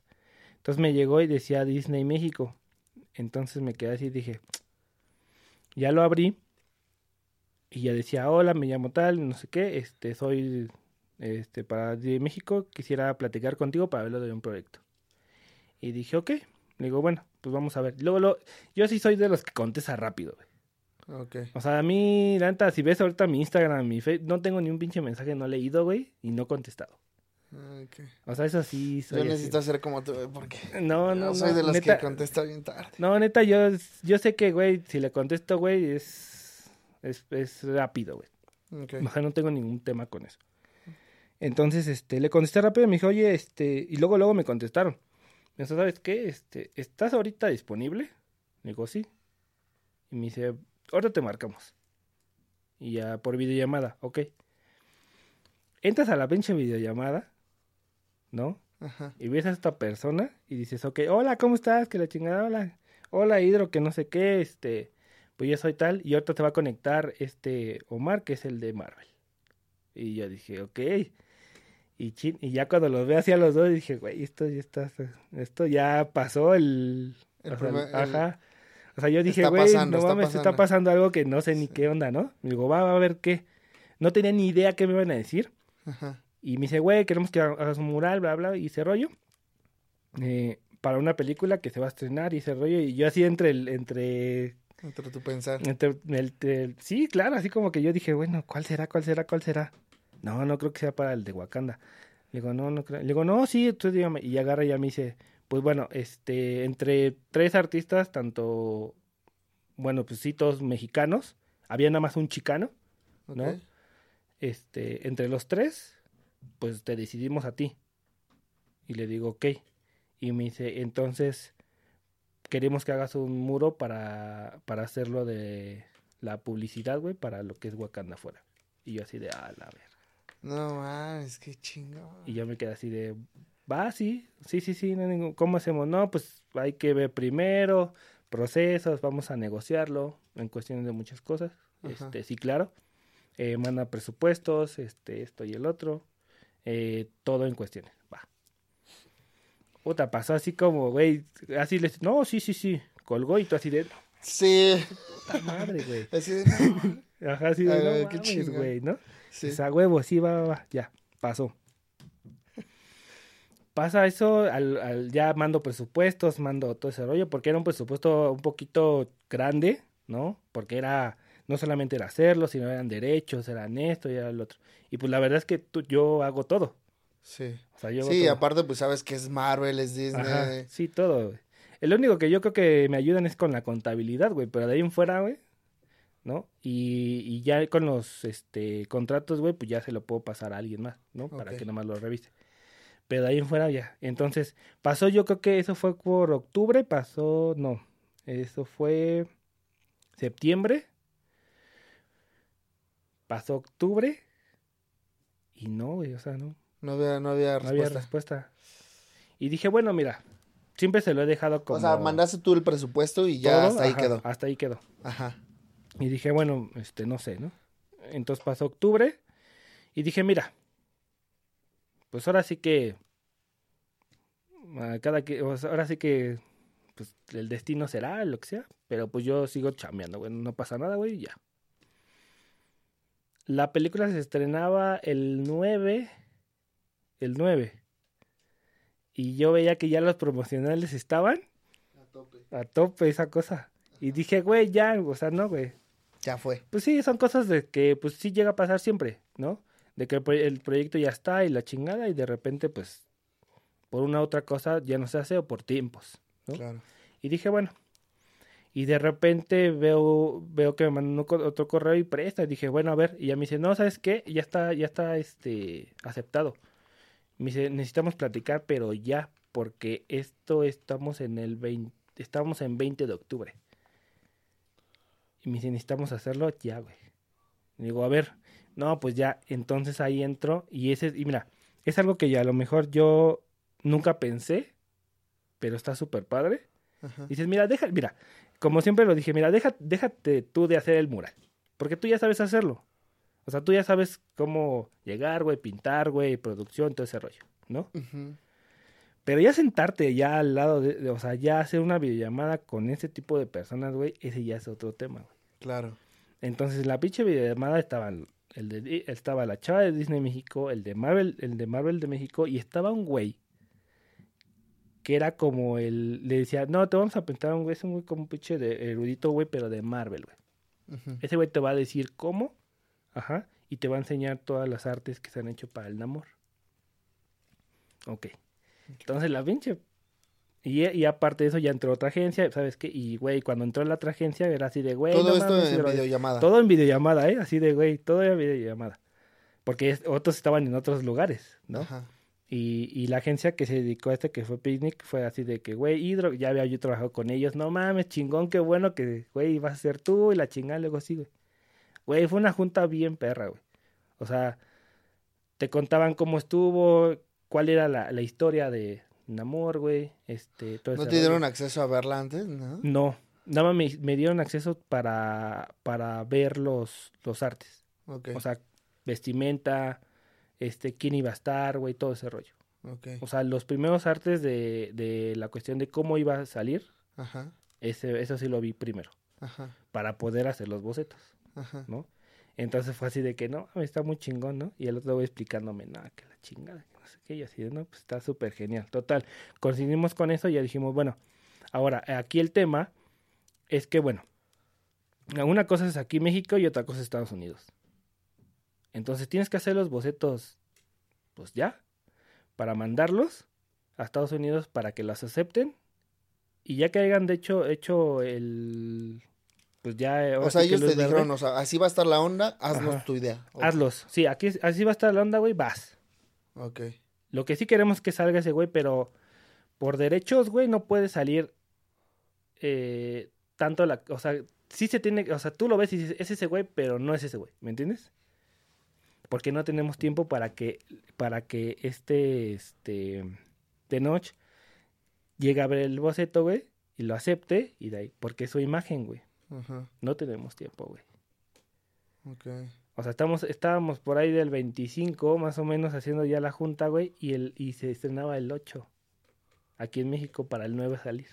Entonces me llegó y decía Disney México. Entonces me quedé así y dije, ya lo abrí y ya decía, hola, me llamo tal, no sé qué, este, soy este, para de México, quisiera platicar contigo para verlo de un proyecto. Y dije, ok, le digo, bueno, pues vamos a ver. Luego, lo, yo sí soy de los que contesta rápido. Okay. O sea, a mí, la neta, si ves ahorita mi Instagram, mi Facebook, no tengo ni un pinche mensaje no leído, güey, y no contestado. Okay. O sea, eso sí. Soy yo necesito ser como tú, porque. No, no, no. Soy de los que contesta bien tarde. No, neta, yo, yo sé que, güey, si le contesto, güey, es, es, es rápido, güey. Okay. O sea, no tengo ningún tema con eso. Entonces, este, le contesté rápido y me dijo, oye, este, y luego, luego me contestaron. Me dijo, ¿sabes qué? Este, ¿estás ahorita disponible? Le digo, sí. Y me dice, ahora te marcamos. Y ya por videollamada, ok. Entras a la pinche videollamada ¿no? Ajá. Y ves a esta persona y dices, ok, hola, ¿cómo estás? Que la chingada, hola, hola, Hidro, que no sé qué, este, pues yo soy tal, y ahorita te va a conectar este Omar, que es el de Marvel. Y yo dije, ok. Y, y ya cuando los ve hacia los dos, dije, güey, esto ya está, esto ya pasó el... ajá. O sea, yo dije, güey, no mames, está pasando algo que no sé ni qué onda, ¿no? Me digo, va, va a ver qué. No tenía ni idea qué me iban a decir. Ajá. Y me dice, güey, queremos que hagas un mural, bla, bla, y ese rollo. Eh, para una película que se va a estrenar y ese rollo. Y yo así entre el, entre entre tu pensar. Entre el, sí, claro, así como que yo dije, bueno, ¿cuál será? ¿Cuál será? ¿Cuál será? No, no creo que sea para el de Wakanda. Le digo, no, no creo. Le digo, no, sí, entonces dígame. Y agarra y ya me dice, pues bueno, este, entre tres artistas, tanto, bueno, pues sí, todos mexicanos. Había nada más un chicano, ¿no? Este, entre los tres, pues te decidimos a ti. Y le digo, ok. Y me dice, entonces queremos que hagas un muro para, para hacerlo de la publicidad, güey, para lo que es Wakanda afuera. Y yo así de, a la ver. No mames, qué chingón. Y yo me quedé así de, va, sí, sí, sí, sí, no ¿cómo hacemos? No, pues hay que ver primero procesos, vamos a negociarlo en cuestiones de muchas cosas. Este, sí, claro. Eh, manda presupuestos, este, esto y el otro. Eh, todo en cuestiones. Va. Puta, pasó así como, güey, así les... No, sí, sí, sí. Colgó y tú así de... Sí. Puta madre, güey. Así de... Ajá, así de... no, qué güey, ¿no? Sí. Esa huevo, sí, va, va, va. Ya, pasó. Pasa eso, al, al, ya mando presupuestos, mando todo ese rollo, porque era un presupuesto un poquito grande, ¿no? Porque era no solamente era hacerlo, sino eran derechos, eran esto y era el otro. Y pues la verdad es que tú, yo hago todo. Sí. O sea, yo sí, aparte pues sabes que es Marvel, es Disney. sí, todo. Güey. El único que yo creo que me ayudan es con la contabilidad, güey, pero de ahí en fuera, güey, ¿no? Y, y ya con los este contratos, güey, pues ya se lo puedo pasar a alguien más, ¿no? Para que nomás lo revise. Pero de ahí en fuera ya. Entonces, pasó, yo creo que eso fue por octubre, pasó, no, eso fue septiembre pasó octubre y no, güey, o sea, no. No había, no había respuesta. había respuesta. Y dije, bueno, mira, siempre se lo he dejado como... O sea, mandaste tú el presupuesto y ya hasta ahí quedó. Hasta ahí quedó. Ajá. Y dije, bueno, este, no sé, ¿no? Entonces pasó octubre y dije, mira, pues ahora sí que... Cada que, ahora sí que pues el destino será lo que sea, pero pues yo sigo chambeando, güey, no pasa nada, güey, ya. La película se estrenaba el 9. El 9. Y yo veía que ya los promocionales estaban. A tope. A tope esa cosa. Y dije, güey, ya, o sea, no, güey. Ya fue. Pues sí, son cosas de que, pues sí llega a pasar siempre, ¿no? De que el, proyecto ya está y la chingada y de repente, pues, por una otra cosa ya no se hace o por tiempos, ¿no? Claro. Y dije, bueno, y de repente veo veo que me mandó otro correo y presta y dije bueno a ver y ya me dice no sabes qué ya está ya está este aceptado me dice necesitamos platicar pero ya porque esto estamos en el 20 estamos en 20 de octubre Y me dice, necesitamos hacerlo ya, güey. digo, a ver, no, pues ya, entonces ahí entro y ese, y mira, es algo que ya a lo mejor yo nunca pensé, pero está súper padre. Dices, mira, deja, mira, como siempre lo dije, mira, deja, déjate tú de hacer el mural, porque tú ya sabes hacerlo. O sea, tú ya sabes cómo llegar, güey, pintar, güey, producción, todo ese rollo, ¿no? Pero ya sentarte ya al lado de, o sea, ya hacer una videollamada con ese tipo de personas, güey, ese ya es otro tema, güey. Claro. Entonces, la pinche videollamada estaba el de, estaba la chava de Disney México, el de Marvel, el de Marvel de México, y estaba un güey que era como el, le decía, no, te vamos a pintar un güey, es un güey como un pinche de erudito, güey, pero de Marvel, güey. Ese güey te va a decir cómo, ajá, y te va a enseñar todas las artes que se han hecho para el Namor. Ok. Entonces la pinche y, y, aparte de eso ya entró otra agencia, ¿sabes qué? Y, güey, cuando entró la otra agencia era así de, güey. Todo esto en videollamada. Todo en videollamada, ¿eh? Así de, güey, todo en videollamada. Porque otros estaban en otros lugares, ¿no? Ajá. Y, y la agencia que se dedicó a este, que fue Picnic, fue así de que, güey, Hidro, ya había yo trabajado con ellos, no mames, chingón, qué bueno que, güey, vas a ser tú y la chingada luego sí, güey. Güey, fue una junta bien perra, güey. O sea, te contaban cómo estuvo, cuál era la, la historia de, Namor, güey. Este, ¿No te dieron acceso a verla antes? No. No. Nada más me, dieron acceso para, para ver los, los artes. Okay. O sea, vestimenta, este, quién iba a estar, güey, todo ese rollo. Okay. O sea, los primeros artes de, de la cuestión de cómo iba a salir, Ajá. Ese, eso sí lo vi primero. Ajá. Para poder hacer los bocetos, Ajá. ¿no? Entonces fue así de que, no, está muy chingón, ¿no? Y el otro güey explicándome, nada, que la chingada, y así no, pues está súper genial. Total, coincidimos con eso y ya dijimos, bueno, ahora, aquí el tema es que, bueno, una cosa es aquí México y otra cosa es Estados Unidos. Entonces tienes que hacer los bocetos, pues ya, para mandarlos a Estados Unidos para que los acepten. Y ya que hayan de hecho hecho el pues ya o sea ellos te dijeron o sea así va a estar la onda haznos tu idea hazlos sí aquí así va a estar la onda güey vas Ok. Lo que sí queremos es que salga ese güey, pero por derechos, güey, no puede salir eh, tanto la... O sea, sí se tiene... O sea, tú lo ves y dices, es ese güey, pero no es ese güey, ¿me entiendes? Porque no tenemos tiempo para que, para que este, este, de noche llegue a ver el boceto, güey, y lo acepte, y de ahí, porque es su imagen, güey. No tenemos tiempo, güey. Ok. O sea, estamos, estábamos por ahí del 25, más o menos, haciendo ya la junta, güey, y, el, y se estrenaba el 8, aquí en México, para el 9 salir.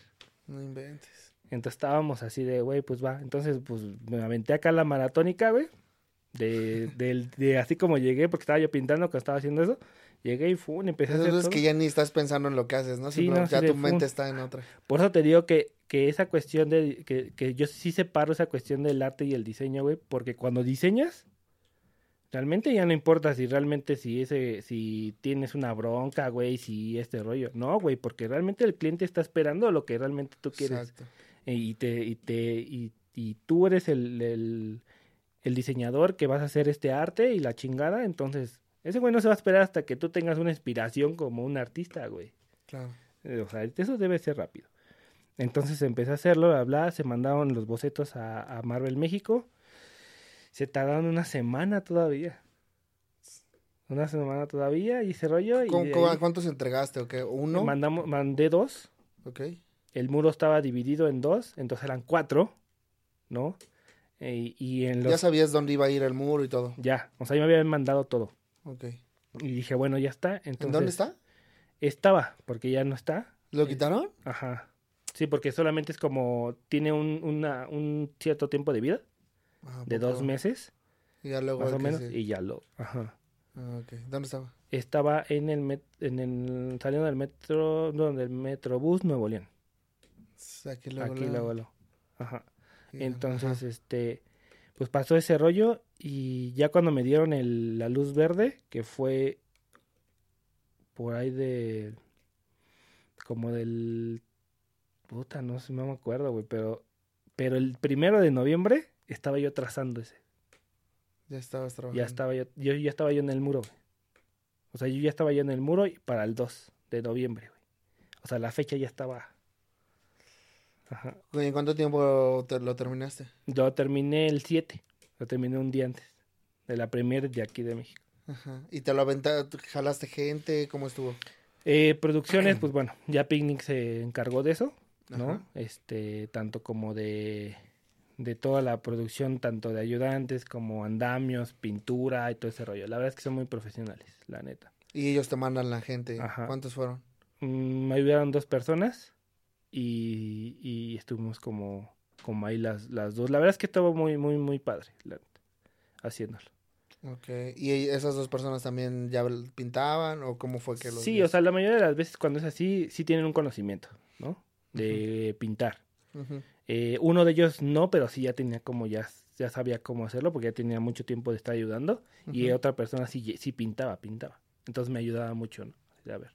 No inventes. Entonces estábamos así de, güey, pues va. Entonces, pues me aventé acá la maratónica, güey. De, de, de, así como llegué, porque estaba yo pintando cuando estaba haciendo eso. Llegué y fue, empecé a hacer es que ya ni estás pensando en lo que haces, ¿no? Sí, ya tu mente está en otra. Por eso te digo que, que esa cuestión de, que, que yo sí separo esa cuestión del arte y el diseño, güey, porque cuando diseñas, Realmente ya no importa si realmente si ese, si tienes una bronca, güey, si este rollo. No, güey, porque realmente el cliente está esperando lo que realmente tú quieres. Exacto. Y te, y te, y, y tú eres el, el, el, diseñador que vas a hacer este arte y la chingada, entonces, ese güey no se va a esperar hasta que tú tengas una inspiración como un artista, güey. Claro. Eh, o sea, eso debe ser rápido. Entonces empecé a hacerlo, a hablar, se mandaron los bocetos a, a Marvel México se tardaron una semana todavía. Una semana todavía y se rollo. Y ¿Cuántos entregaste o qué? ¿Uno? Mandamos, mandé dos. Ok. El muro estaba dividido en dos, entonces eran cuatro, ¿no? E, y en los... Ya sabías dónde iba a ir el muro y todo. Ya, o sea, ya me habían mandado todo. Ok. Y dije, bueno, ya está. Entonces, ¿En dónde está? Estaba, porque ya no está. ¿Lo quitaron? Ajá. Sí, porque solamente es como, tiene un, una, un cierto tiempo de vida. Ah, de dos meses. Y ya luego más o menos. Y ya lo. Ajá. Ah, okay. ¿Dónde estaba? Estaba en el, en el saliendo del metro, no, del Metrobús Nuevo León. Aquí luego. Aquí luego. Ajá. Entonces, este, pues pasó ese rollo y ya cuando me dieron el, la luz verde, que fue por ahí de, como del, puta, no sé, no me acuerdo, güey, pero, pero el primero de noviembre estaba yo trazando ese. Ya estabas trabajando. Ya estaba yo, yo ya estaba yo en el muro, güey. O sea, yo ya estaba yo en el muro para el 2 de noviembre, güey. O sea, la fecha ya estaba. Ajá. ¿En cuánto tiempo lo terminaste? Yo terminé el 7. Lo terminé un día antes. De la premier de aquí de México. Ajá. ¿Y te lo aventaste? ¿Jalaste gente? ¿Cómo estuvo? Eh, producciones, pues bueno, ya Picnic se encargó de eso, ¿no? Este, tanto como de, de toda la producción, tanto de ayudantes como andamios, pintura y todo ese rollo. La verdad es que son muy profesionales, la neta. Y ellos te mandan la gente. ¿Cuántos fueron? Mm, me ayudaron dos personas y, estuvimos como, como ahí las, las dos. La verdad es que estuvo muy, muy, muy padre haciéndolo. Ok, ¿y esas dos personas también ya pintaban o cómo fue que los... Sí, o sea, la mayoría de las veces cuando es así, sí tienen un conocimiento, ¿no? De pintar. Eh, uno de ellos no, pero sí ya tenía como ya, ya sabía cómo hacerlo porque ya tenía mucho tiempo de estar ayudando. Y otra persona sí, sí pintaba, pintaba. Entonces me ayudaba mucho, ¿no? A ver,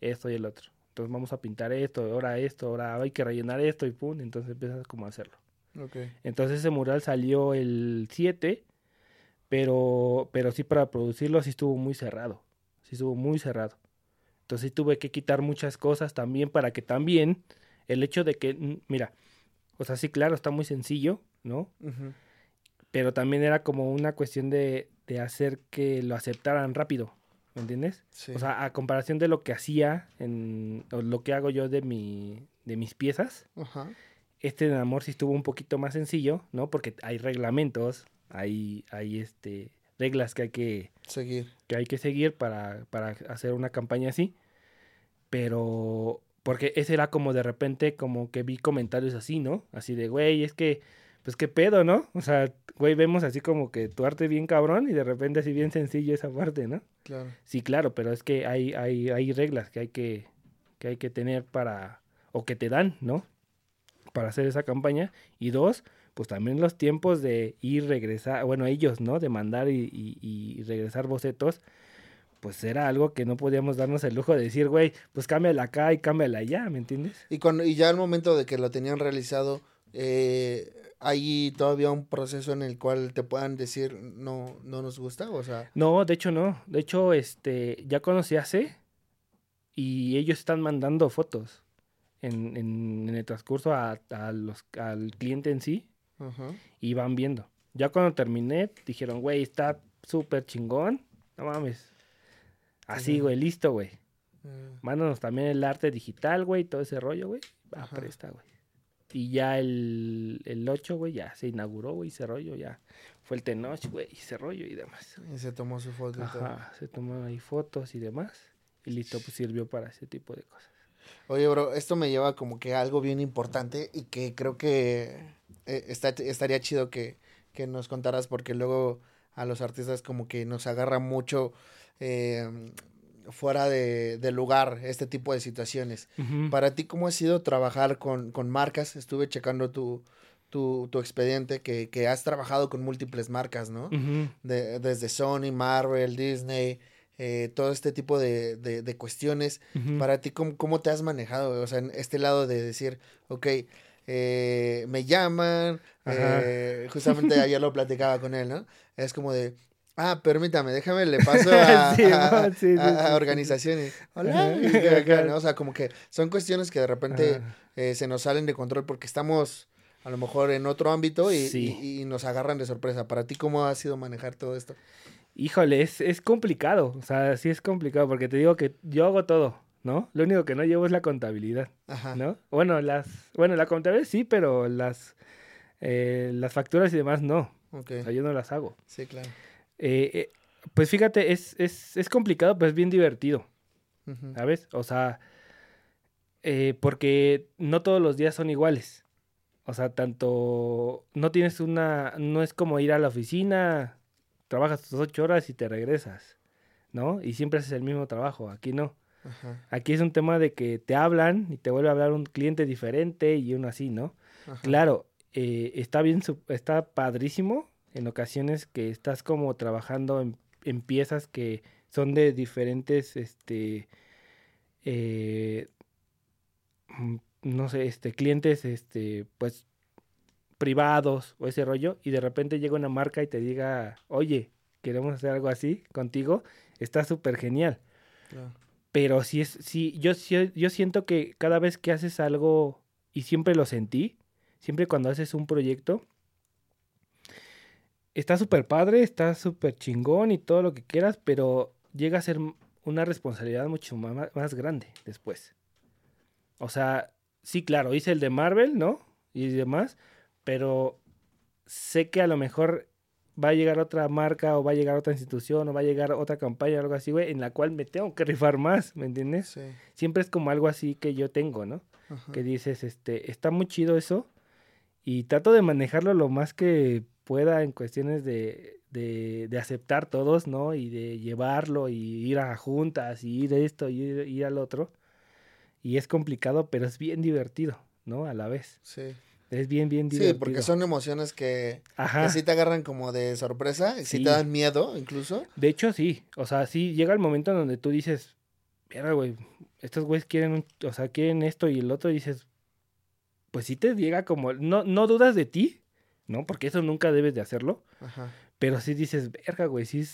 esto y el otro. Entonces vamos a pintar esto, ahora esto, ahora hay que rellenar esto y pum. Entonces empiezas como a hacerlo. Okay. Entonces ese mural salió el 7, pero, pero sí para producirlo sí estuvo muy cerrado. Sí estuvo muy cerrado. Entonces sí tuve que quitar muchas cosas también para que también el hecho de que, mira, o sea, sí, claro, está muy sencillo, ¿no? Pero también era como una cuestión de, de hacer que lo aceptaran rápido. ¿Me entiendes? O sea, a comparación de lo que hacía, en, o lo que hago yo de, mi, de mis piezas, este de amor sí estuvo un poquito más sencillo, ¿no? Porque hay reglamentos, hay, hay este, reglas que hay que seguir, que hay que seguir para, para hacer una campaña así. Pero, porque ese era como de repente, como que vi comentarios así, ¿no? Así de, güey, es que pues qué pedo, ¿no? O sea, güey, vemos así como que tu arte bien cabrón y de repente así bien sencillo esa parte, ¿no? Claro. Sí, claro, pero es que hay, hay, hay reglas que hay que, que hay que tener para, o que te dan, ¿no? Para hacer esa campaña. Y dos, pues también los tiempos de ir, regresar, bueno, ellos, ¿no? De mandar y, y, regresar bocetos, pues era algo que no podíamos darnos el lujo de decir, güey, pues cámbiala acá y cámbiala allá, ¿me entiendes? Y, cuando, y ya al momento de que lo tenían realizado, eh, hay todavía un proceso en el cual te puedan decir no no nos gusta o sea no de hecho no. De hecho este ya conocí hace y ellos están mandando fotos en, en, el transcurso a, a, los al cliente en sí y van viendo. Ya cuando terminé dijeron güey está súper chingón no mames así güey listo güey mm. mándanos también el arte digital güey todo ese rollo güey va presta güey y ya el, el 8, güey, ya se inauguró, güey, ese rollo, ya fue el Tenoch, güey, ese rollo y demás. Y se tomó su foto Ajá, se tomó ahí fotos y demás. Y listo, pues sirvió para ese tipo de cosas. Oye, bro, esto me lleva como que a algo bien importante y que creo que eh, está, estaría chido que, que nos contaras porque luego a los artistas como que nos agarra mucho eh, fuera de, lugar este tipo de situaciones. Para ti, ¿cómo ha sido trabajar con, marcas? Estuve checando tu, tu, expediente, que, que, has trabajado con múltiples marcas, ¿no? de, desde Sony, Marvel, Disney, eh, todo este tipo de, de, cuestiones. Para ti, ¿cómo, ¿cómo, te has manejado? O sea, en este lado de decir, ok, eh, me llaman, eh, justamente ayer lo platicaba con él, ¿no? Es como de, Ah, permítame, déjame, le paso a, organizaciones. Hola. O sea, como que son cuestiones que de repente eh, se nos salen de control porque estamos a lo mejor en otro ámbito y, nos agarran de sorpresa. Para ti, ¿cómo ha sido manejar todo esto? Híjole, es, es complicado. O sea, sí es complicado porque te digo que yo hago todo, ¿no? Lo único que no llevo es la contabilidad, Ajá. ¿no? Bueno, las, bueno, la contabilidad sí, pero las, eh, las facturas y demás no. Okay. O sea, yo no las hago. Sí, claro. Eh, eh, pues fíjate, es, es, es, complicado, pero es bien divertido. ¿Sabes? O sea, eh, porque no todos los días son iguales. O sea, tanto no tienes una, no es como ir a la oficina, trabajas tus ocho horas y te regresas, ¿no? Y siempre haces el mismo trabajo. Aquí no. Aquí es un tema de que te hablan y te vuelve a hablar un cliente diferente y uno así, ¿no? Claro, está bien, está padrísimo en ocasiones que estás como trabajando en, piezas que son de diferentes, este, eh, mm, no sé, este, clientes, este, pues, privados o ese rollo, y de repente llega una marca y te diga, oye, queremos hacer algo así contigo, está súper genial. Pero si es, si yo, yo siento que cada vez que haces algo y siempre lo sentí, siempre cuando haces un proyecto, está súper padre, está súper chingón y todo lo que quieras, pero llega a ser una responsabilidad mucho más, más grande después. O sea, sí, claro, hice el de Marvel, ¿no? Y demás, pero sé que a lo mejor va a llegar otra marca o va a llegar otra institución o va a llegar otra campaña o algo así, güey, en la cual me tengo que rifar más, ¿me entiendes? Sí. Siempre es como algo así que yo tengo, ¿no? Que dices, este, está muy chido eso y trato de manejarlo lo más que pueda en cuestiones de, de, de aceptar todos, ¿no? Y de llevarlo y ir a juntas y ir a esto y ir, ir al otro. Y es complicado, pero es bien divertido, ¿no? A la vez. Sí. Es bien, bien divertido. Sí, porque son emociones que, que sí te agarran como de sorpresa, y sí. te dan miedo incluso. De hecho, sí. O sea, sí llega el momento en donde tú dices, mira, güey, estos güeyes quieren, o sea, quieren esto y el otro, y dices, pues sí te llega como, no, no dudas de ti, ¿no? Porque eso nunca debes de hacerlo. Ajá. Pero sí dices, verga, güey, sí es,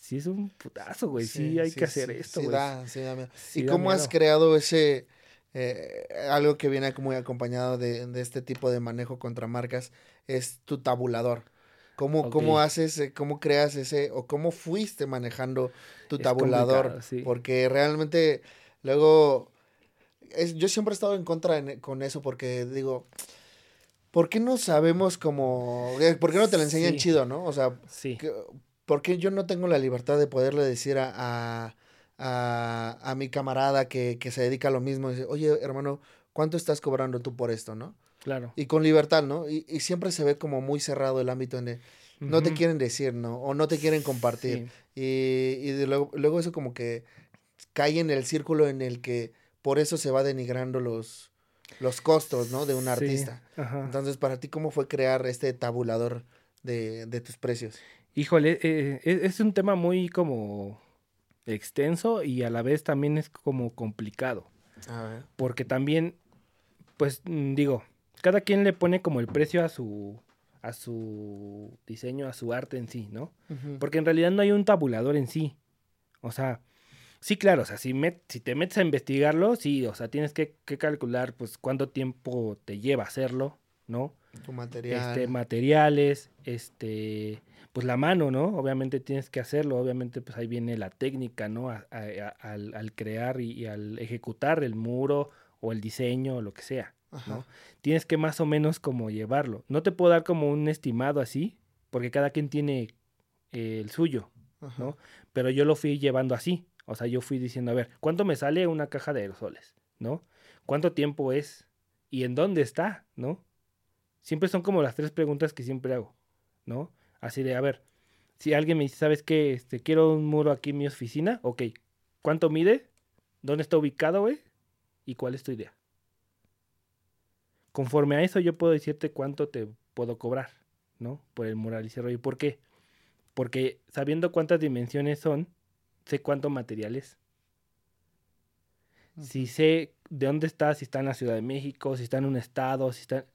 sí es un putazo, güey, sí, sí, hay que hacer esto, güey. Da, sí, da, ¿Y cómo has creado ese eh, algo que viene muy acompañado de, de, este tipo de manejo contra marcas es tu tabulador. ¿Cómo, okay. cómo haces, eh, cómo creas ese, o cómo fuiste manejando tu es tabulador? Porque realmente luego, es, yo siempre he estado en contra en, con eso porque digo, ¿por qué no sabemos cómo, eh, por qué no te lo enseñan sí. chido, no? O sea, sí. ¿por qué yo no tengo la libertad de poderle decir a, a a, a mi camarada que, que, se dedica a lo mismo. Dice, oye, hermano, ¿cuánto estás cobrando tú por esto, no? Claro. Y con libertad, ¿no? Y, y siempre se ve como muy cerrado el ámbito en el, no uh -huh. te quieren decir, ¿no? O no te quieren compartir. Sí. Y, y luego, luego eso como que cae en el círculo en el que por eso se va denigrando los, los costos, ¿no? De un artista. Sí. Entonces, para ti, ¿cómo fue crear este tabulador de, de tus precios? Híjole, eh, es un tema muy como extenso y a la vez también es como complicado. A ver. Porque también, pues mm, digo, cada quien le pone como el precio a su a su diseño, a su arte en sí, ¿no? Uh -huh. Porque en realidad no hay un tabulador en sí. O sea, sí, claro, o sea, si, met, si te metes a investigarlo, sí, o sea, tienes que, que, calcular, pues, cuánto tiempo te lleva hacerlo, ¿no? Tu material. Este, materiales, este, pues la mano, ¿no? Obviamente tienes que hacerlo, obviamente pues ahí viene la técnica, ¿no? A, a, a, al, al, crear y, y, al ejecutar el muro o el diseño o lo que sea, Ajá. ¿no? Tienes que más o menos como llevarlo. No te puedo dar como un estimado así, porque cada quien tiene eh, el suyo, Ajá. ¿no? Pero yo lo fui llevando así, o sea, yo fui diciendo, a ver, ¿cuánto me sale una caja de aerosoles, ¿no? ¿Cuánto tiempo es? ¿Y en dónde está, no? Siempre son como las tres preguntas que siempre hago, ¿no? Así de, a ver, si alguien me dice, ¿sabes qué? Este, quiero un muro aquí en mi oficina, ok. ¿Cuánto mide? ¿Dónde está ubicado, güey? ¿Y cuál es tu idea? Conforme a eso yo puedo decirte cuánto te puedo cobrar, ¿no? Por el mural y ese rollo. ¿Por qué? Porque sabiendo cuántas dimensiones son, sé cuánto material es. Uh -huh. Si sé de dónde está, si está en la Ciudad de México, si está en un estado, si está...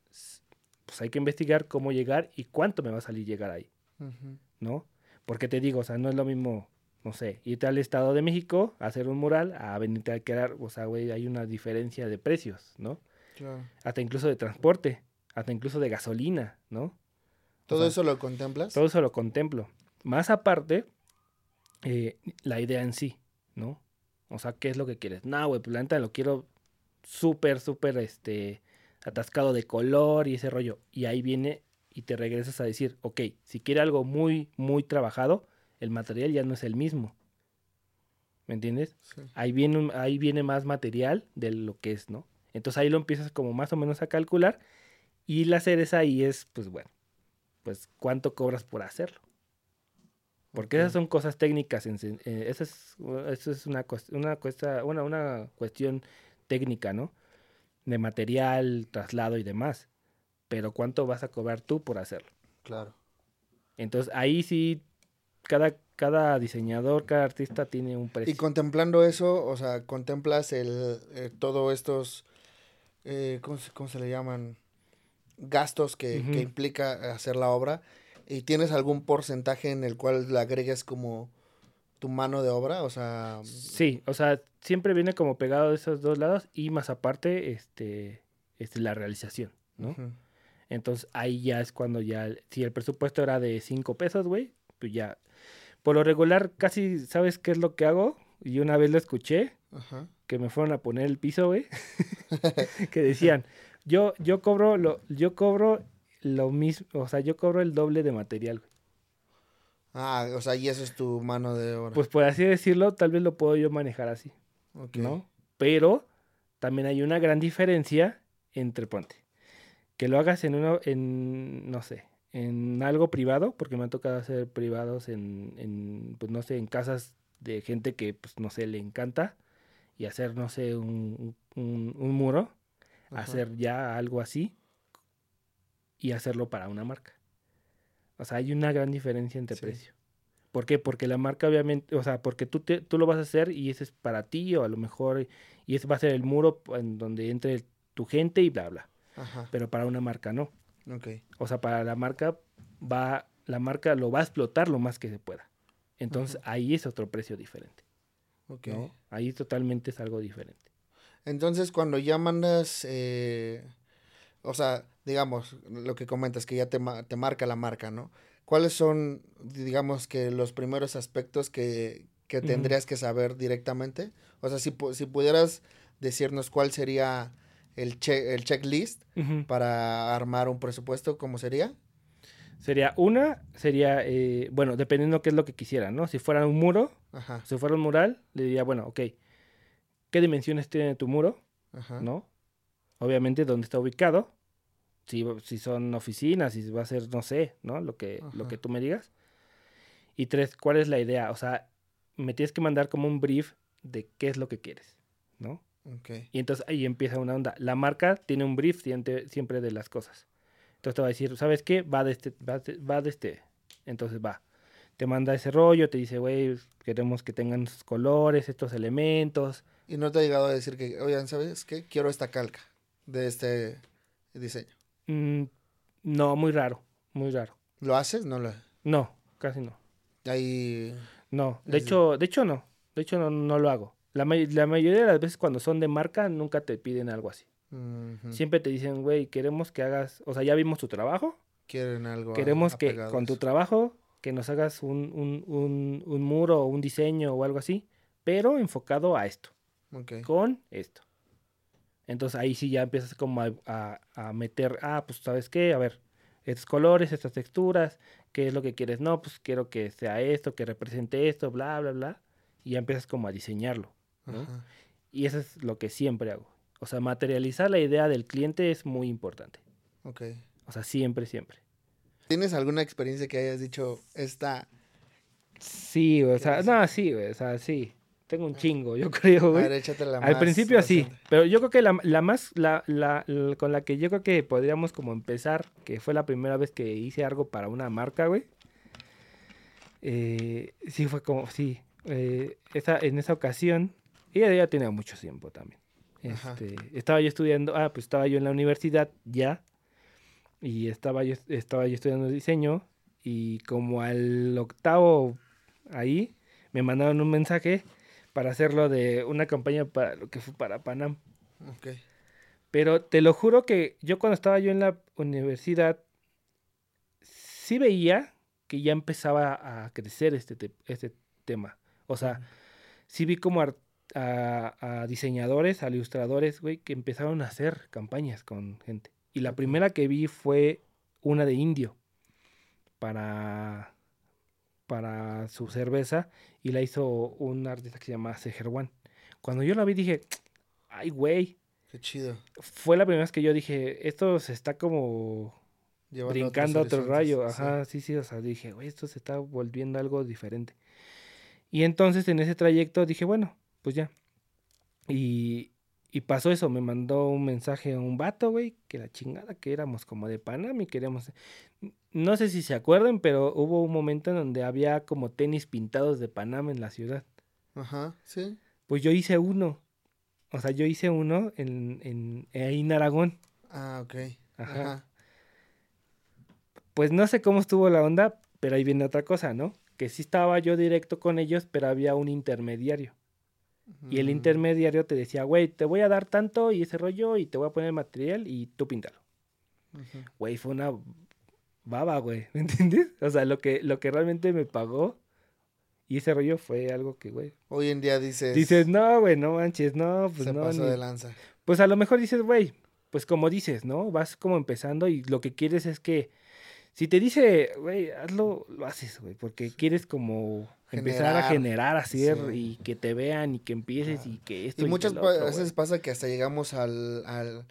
Pues hay que investigar cómo llegar y cuánto me va a salir llegar ahí. Uh -huh. ¿No? Porque te digo, o sea, no es lo mismo, no sé, irte al Estado de México a hacer un mural a venirte a quedar, o sea, güey, hay una diferencia de precios, ¿no? Claro. Hasta incluso de transporte, hasta incluso de gasolina, ¿no? ¿Todo o sea, eso lo contemplas? Todo eso lo contemplo. Más aparte, eh, la idea en sí, ¿no? O sea, ¿qué es lo que quieres? No, güey, pues la neta lo quiero súper, súper, este, atascado de color y ese rollo. Y ahí viene y te regresas a decir, ok, si quiere algo muy, muy trabajado, el material ya no es el mismo. ¿Me entiendes? Sí. Ahí, viene, ahí viene más material de lo que es, ¿no? Entonces ahí lo empiezas como más o menos a calcular y la cereza ahí es, pues bueno, pues cuánto cobras por hacerlo. Porque esas son cosas técnicas, en, eh, esa es, eso es una, una, cuesta, una, una cuestión técnica, ¿no? De material, traslado y demás pero ¿cuánto vas a cobrar tú por hacerlo? Claro. Entonces ahí sí, cada, cada diseñador, cada artista tiene un precio. Y contemplando eso, o sea, contemplas el, eh, todos estos, eh, ¿cómo, ¿cómo, se le llaman? Gastos que, uh -huh. que, implica hacer la obra. ¿Y tienes algún porcentaje en el cual le agregues como tu mano de obra? O sea... Sí, o sea, siempre viene como pegado de esos dos lados y más aparte, este es la realización, ¿no? Entonces ahí ya es cuando ya, si el presupuesto era de 5 pesos, güey, pues ya. Por lo regular, casi, ¿sabes qué es lo que hago? Y una vez lo escuché, que me fueron a poner el piso, güey, que decían, yo, yo cobro lo, yo cobro lo mismo, o sea, yo cobro el doble de material, güey. Ah, o sea, y eso es tu mano de obra. Pues por así decirlo, tal vez lo puedo yo manejar así. ¿No? Pero también hay una gran diferencia entre, ponte, que lo hagas en uno, en, no sé, en algo privado, porque me ha tocado hacer privados en, en pues no sé, en casas de gente que, pues no sé, le encanta, y hacer, no sé, un, un, muro, hacer ya algo así, y hacerlo para una marca. O sea, hay una gran diferencia entre precio. ¿Por qué? Porque la marca obviamente, o sea, porque tú, te, tú lo vas a hacer y ese es para ti o a lo mejor, y ese va a ser el muro en donde entre tu gente y bla, bla. Ajá. Pero para una marca no. Ok. O sea, para la marca va, la marca lo va a explotar lo más que se pueda. Entonces ahí es otro precio diferente. Ok. Ahí totalmente es algo diferente. Entonces cuando ya mandas, eh, o sea, digamos, lo que comentas, que ya te, te marca la marca, ¿no? ¿Cuáles son, digamos, que los primeros aspectos que, que tendrías que saber directamente? O sea, si, si pudieras decirnos cuál sería el, el checklist para armar un presupuesto, ¿cómo sería? Sería una, sería, eh, bueno, dependiendo qué es lo que quisiera, ¿no? Si fuera un muro, si fuera un mural, le diría, bueno, ok, ¿qué dimensiones tiene tu muro? ¿No? Obviamente, dónde está ubicado, si, si son oficinas, si va a ser, no sé, ¿no? Lo que, lo que tú me digas. Y tres, ¿cuál es la idea? O sea, me tienes que mandar como un brief de qué es lo que quieres, ¿no? Okay. Y entonces ahí empieza una onda. La marca tiene un brief siempre, de las cosas. Entonces te va a decir, ¿sabes qué? Va de este, va de, este. Entonces va. Te manda ese rollo, te dice, güey, queremos que tengan estos colores, estos elementos. Y no te ha llegado a decir que, oigan, ¿sabes qué? Quiero esta calca de este diseño. Mm, no, muy raro, muy raro. ¿Lo haces? No lo. No, casi no. Ahí. No, de hecho, de hecho no. De hecho no, no lo hago. La, la, mayoría de las veces cuando son de marca nunca te piden algo así. Siempre te dicen, güey, queremos que hagas, o sea, ya vimos tu trabajo. Quieren algo. Queremos que con tu trabajo que nos hagas un, un, un, un, muro o un diseño o algo así, pero enfocado a esto. Con esto. Entonces ahí sí ya empiezas como a, a, meter, ah, pues sabes qué, a ver, estos colores, estas texturas, qué es lo que quieres, no, pues quiero que sea esto, que represente esto, bla, bla, bla. Y ya empiezas como a diseñarlo. Y eso es lo que siempre hago. O sea, materializar la idea del cliente es muy importante. Ok. O sea, siempre, siempre. ¿Tienes alguna experiencia que hayas dicho esta? Sí, o sea, no, sí, o sea, sí. Tengo un chingo, yo creo, güey. A ver, la Al principio sí, pero yo creo que la, la más, la, la, con la que yo creo que podríamos como empezar, que fue la primera vez que hice algo para una marca, güey. Eh, sí, fue como, sí. Eh, esa, en esa ocasión, ella ya tenía mucho tiempo también. Este, estaba yo estudiando, ah, pues estaba yo en la universidad ya, y estaba yo, estaba yo estudiando diseño, y como al octavo ahí, me mandaron un mensaje para hacerlo de una campaña para lo que fue para Panam. Okay. Pero te lo juro que yo cuando estaba yo en la universidad, sí veía que ya empezaba a crecer este, este tema. O sea, sí vi como a, diseñadores, a ilustradores, güey, que empezaron a hacer campañas con gente. Y la primera que vi fue una de indio para, para su cerveza y la hizo un artista que se llama Sejerwan. Cuando yo la vi dije, ay, güey. Qué chido. Fue la primera vez que yo dije, esto se está como brincando a otro rayo. Ajá, sí. sí, o sea, dije, güey, esto se está volviendo algo diferente. Y entonces en ese trayecto dije, bueno, pues ya. Y, y pasó eso, me mandó un mensaje a un vato, güey, que la chingada, que éramos como de Panam y queríamos... No sé si se acuerdan, pero hubo un momento en donde había como tenis pintados de Panam en la ciudad. Ajá, sí. Pues yo hice uno. O sea, yo hice uno en, en, en Aragón. Ah, ok. Ajá. Pues no sé cómo estuvo la onda, pero ahí viene otra cosa, ¿no? Que sí estaba yo directo con ellos, pero había un intermediario. Y el intermediario te decía, güey, te voy a dar tanto y ese rollo y te voy a poner material y tú píntalo. Güey, fue una baba, güey, ¿me entiendes? O sea, lo que, lo que realmente me pagó y ese rollo fue algo que, güey. Hoy en día dices. Dices, no, güey, no manches, no, pues se no. pasó de lanza. Pues a lo mejor dices, güey, pues como dices, ¿no? Vas como empezando y lo que quieres es que. Si te dice, güey, hazlo, lo haces, güey, porque quieres como empezar a generar, hacer y que te vean y que empieces y que esto. Y, muchas veces pasa que hasta llegamos al, al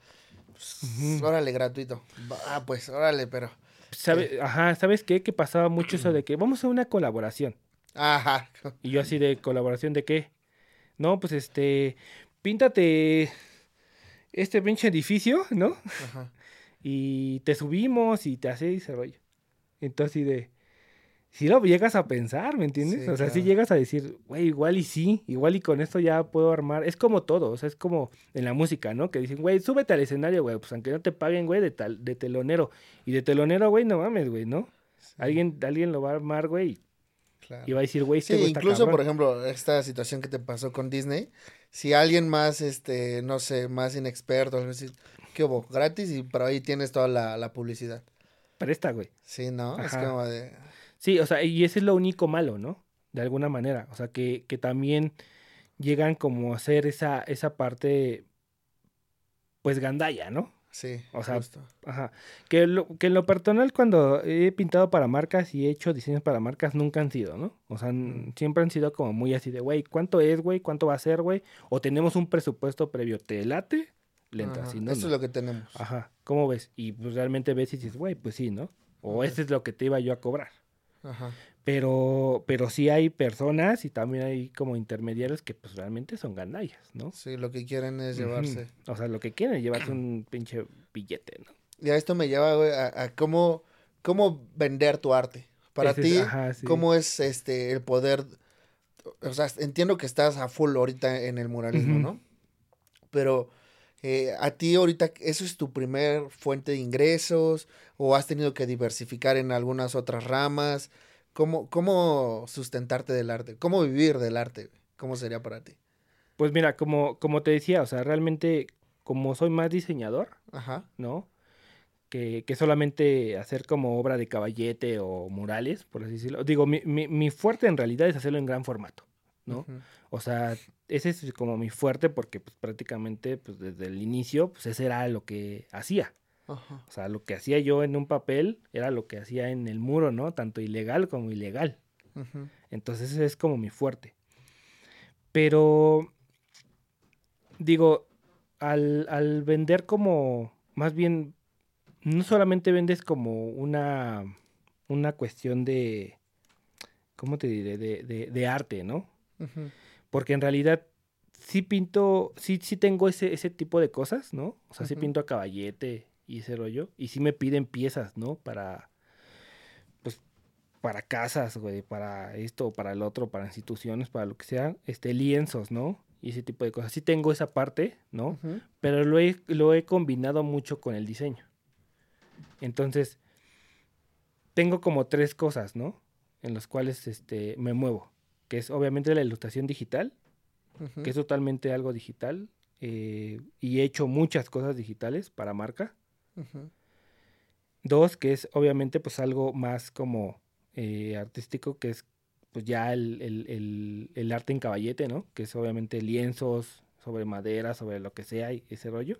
pues, órale, gratuito. Ah, pues, órale, pero. ¿Sabe, ajá, ¿sabes qué? Que pasaba mucho eso de que vamos a una colaboración. Ajá. Y yo así de colaboración de qué? No, pues este, píntate este pinche edificio, ¿no? Ajá. Y te subimos y te hace ese rollo. Entonces, así de, si lo llegas a pensar, ¿me entiendes? o sea, si llegas a decir, güey, igual y sí, igual y con esto ya puedo armar. Es como todo, o sea, es como en la música, ¿no? Que dicen, güey, súbete al escenario, güey, pues aunque no te paguen, güey, de, tal, de telonero. Y de telonero, güey, no mames, güey, ¿no? Alguien, alguien lo va a armar, güey, y va a decir, güey, este sí, incluso, por ejemplo, esta situación que te pasó con Disney, si alguien más, este, no sé, más inexperto, decir, ¿qué hubo? Gratis y por ahí tienes toda la, la publicidad. Presta, güey. Sí, ¿no? Es como de... Sí, o sea, y ese es lo único malo, ¿no? De alguna manera. O sea, que, que también llegan como a hacer esa, esa parte, pues, gandalla, ¿no? Sí, o sea, ajá. Que, lo, que en lo personal cuando he pintado para marcas y he hecho diseños para marcas nunca han sido, ¿no? O sea, siempre han sido como muy así de, güey, ¿cuánto es, güey? ¿Cuánto va a ser, güey? O tenemos un presupuesto previo, ¿te late? Lenta, Eso es lo que tenemos. Ajá, ¿cómo ves? Y pues realmente ves y dices, güey, pues sí, ¿no? O este es lo que te iba yo a cobrar. Ajá. Pero, pero sí hay personas y también hay como intermediarios que pues realmente son ganallas, ¿no? Sí, lo que quieren es llevarse. O sea, lo que quieren es llevarse un pinche billete, ¿no? Y a esto me lleva, güey, a, cómo, cómo vender tu arte. Para ti, ¿cómo es este el poder? O sea, entiendo que estás a full ahorita en el muralismo, ¿no? Pero eh, a ti ahorita, ¿eso es tu primer fuente de ingresos? ¿O has tenido que diversificar en algunas otras ramas? ¿Cómo, ¿Cómo sustentarte del arte? ¿Cómo vivir del arte? ¿Cómo sería para ti? Pues mira, como, como te decía, o sea, realmente como soy más diseñador, Ajá. ¿no? Que, que, solamente hacer como obra de caballete o murales, por así decirlo. Digo, mi, mi, mi fuerte en realidad es hacerlo en gran formato, ¿no? O sea, ese es como mi fuerte porque pues prácticamente pues desde el inicio pues ese era lo que hacía, o sea, lo que hacía yo en un papel era lo que hacía en el muro, ¿no? Tanto ilegal como ilegal. Entonces ese es como mi fuerte. Pero, digo, al, vender como, más bien, no solamente vendes como una, una cuestión de, ¿cómo te diré? De, de, arte, ¿no? Porque en realidad sí pinto, sí, sí tengo ese, ese tipo de cosas, ¿no? O sea, sí pinto a caballete, y ese rollo. Y sí me piden piezas, ¿no? Para, pues, para casas, güey, para esto, para el otro, para instituciones, para lo que sea, este, lienzos, ¿no? Y ese tipo de cosas. Sí tengo esa parte, ¿no? Pero lo he, lo he combinado mucho con el diseño. Entonces, tengo como tres cosas, ¿no? En las cuales este, me muevo. Que es obviamente la ilustración digital, que es totalmente algo digital. Eh, y he hecho muchas cosas digitales para marca. Dos, que es obviamente pues algo más como eh, artístico, que es pues ya el, arte en caballete, ¿no? Que es obviamente lienzos sobre madera, sobre lo que sea y ese rollo.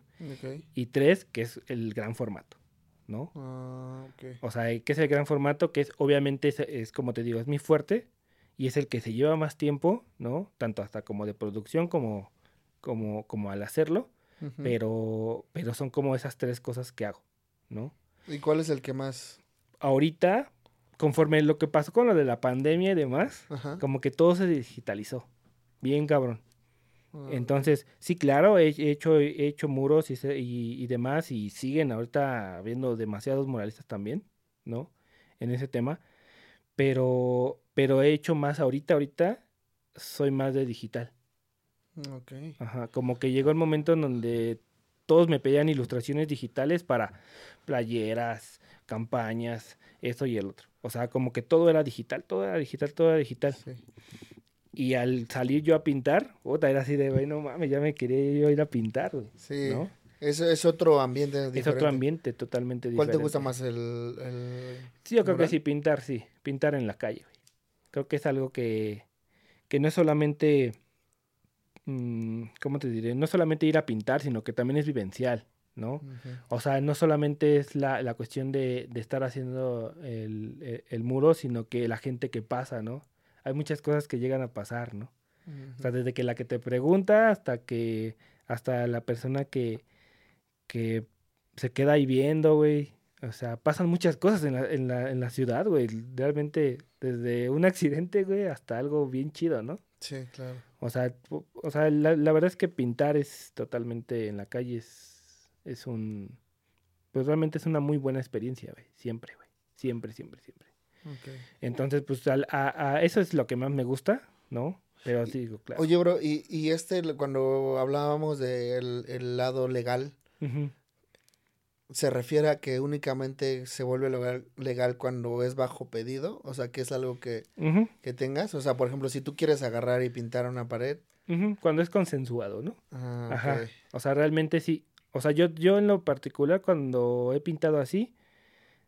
Y tres, que es el gran formato, ¿no? Ah, o sea, que es el gran formato, que es obviamente es, como te digo, es mi fuerte y es el que se lleva más tiempo, ¿no? Tanto hasta como de producción como, como, como al hacerlo pero, pero son como esas tres cosas que hago, ¿no? ¿Y cuál es el que más? Ahorita, conforme lo que pasó con lo de la pandemia y demás, como que todo se digitalizó. Bien cabrón. Ah, Entonces, sí, claro, he, hecho, he hecho muros y, y, demás y siguen ahorita habiendo demasiados muralistas también, ¿no? En ese tema. Pero, pero he hecho más ahorita, ahorita soy más de digital. Ok. Ajá, como que llegó el momento en donde todos me pedían ilustraciones digitales para playeras, campañas, esto y el otro. O sea, como que todo era digital, todo era digital, todo era digital. Y al salir yo a pintar, puta, era así de, güey, no mames, ya me quería yo ir a pintar, güey. Sí. Es, es otro ambiente diferente. Es otro ambiente totalmente diferente. ¿Cuál te gusta más el...? el sí, yo creo que sí, pintar, sí. Pintar en la calle, güey. Creo que es algo que, que no es solamente... Mm, ¿Cómo te diré? No es solamente ir a pintar, sino que también es vivencial. ¿no? O sea, no solamente es la, la cuestión de, de, estar haciendo el, el, el, muro, sino que la gente que pasa, ¿no? hay muchas cosas que llegan a pasar, ¿no? O sea, desde que la que te pregunta hasta que, hasta la persona que, que se queda ahí viendo, güey. O sea, pasan muchas cosas en la, en la, en la ciudad, güey. Realmente, desde un accidente, güey, hasta algo bien chido, ¿no? Sí, claro. O sea, o sea la, la verdad es que pintar es totalmente en la calle, es, es un... Pues realmente es una muy buena experiencia, güey. Siempre, güey. Siempre, siempre, siempre. Entonces, pues a, eso es lo que más me gusta, ¿no? Pero sí, claro. Oye, bro, y, y este, cuando hablábamos del el lado legal, ¿se refiere a que únicamente se vuelve legal, legal, cuando es bajo pedido? O sea, que es algo que, que tengas. O sea, por ejemplo, si tú quieres agarrar y pintar una pared. Cuando es consensuado, ¿no? Ah, Ajá. O sea, realmente sí. O sea, yo, yo en lo particular, cuando he pintado así,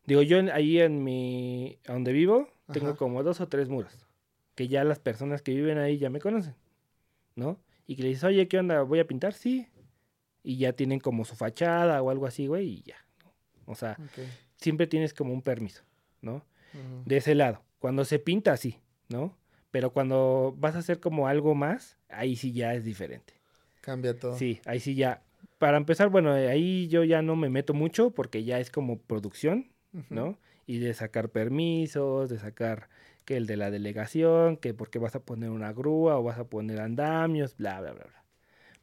Digo, yo ahí en mi, donde vivo, tengo como dos o tres muros, que ya las personas que viven ahí ya me conocen, ¿no? Y que le dices, oye, ¿qué onda? ¿Voy a pintar? Sí. Y ya tienen como su fachada o algo así, güey, y ya. O sea, siempre tienes como un permiso, ¿no? De ese lado. Cuando se pinta, sí, ¿no? Pero cuando vas a hacer como algo más, ahí sí ya es diferente. Cambia todo. Sí, ahí sí ya. Para empezar, bueno, ahí yo ya no me meto mucho porque ya es como producción, ¿no? Y de sacar permisos, de sacar que el de la delegación, que porque vas a poner una grúa o vas a poner andamios, bla, bla, bla, bla.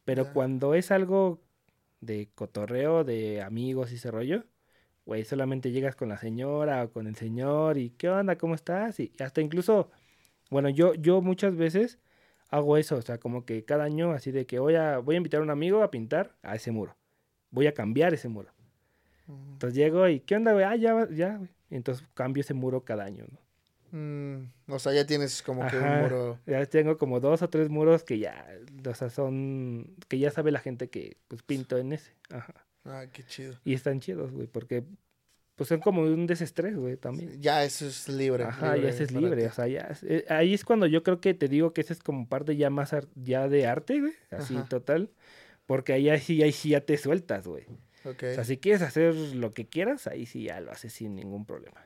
Pero cuando es algo de cotorreo, de amigos y ese rollo, güey, solamente llegas con la señora o con el señor y ¿qué onda? ¿Cómo estás? Y hasta incluso, bueno, yo, yo muchas veces hago eso, o sea, como que cada año así de que voy a, voy a invitar a un amigo a pintar a ese muro. Voy a cambiar ese muro. Entonces llego y, ¿qué onda, güey? Ah, ya, ya, güey. Entonces cambio ese muro cada año, ¿no? Mm, o sea, ya tienes como que un muro. Ya tengo como dos o tres muros que ya, o sea, son, que ya sabe la gente que pues pinto en ese. Ajá. Ah, qué chido. Y están chidos, güey, porque pues son como un desestrés, güey, también. Ya eso es libre. Ajá, ya eso es libre, o sea, ya, eh, ahí es cuando yo creo que te digo que ese es como parte ya más, ya de arte, güey, así total, porque ahí sí, ahí sí ya te sueltas, güey. O sea, si quieres hacer lo que quieras, ahí sí ya lo haces sin ningún problema.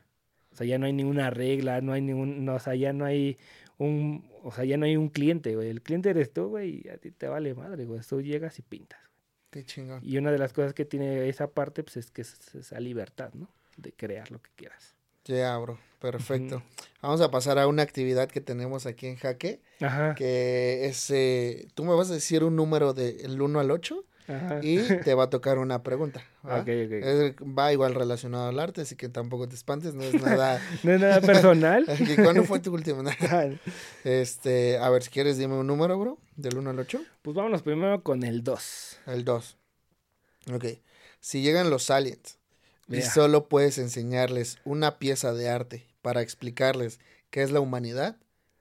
O sea, ya no hay ninguna regla, no hay ningún, no, o sea, ya no hay un, o sea, ya no hay un cliente, güey. El cliente eres tú, güey, y a ti te vale madre, güey. Tú llegas y pintas. Qué chingón. Y una de las cosas que tiene esa parte, pues, es que es esa libertad, ¿no? De crear lo que quieras. Ya, bro. Perfecto. Vamos a pasar a una actividad que tenemos aquí en Jaque. Ajá. Que es, eh, tú me vas a decir un número del 1 al 8 y te va a tocar una pregunta. ¿va? igual relacionado al arte, así que tampoco te espantes, no es nada. no es nada personal. ¿Cuándo fue tu último? este, a ver, si quieres, dime un número, bro, del 1 al 8. Pues vámonos primero con el 2. El 2. Ok. Si llegan los aliens y solo puedes enseñarles una pieza de arte para explicarles qué es la humanidad,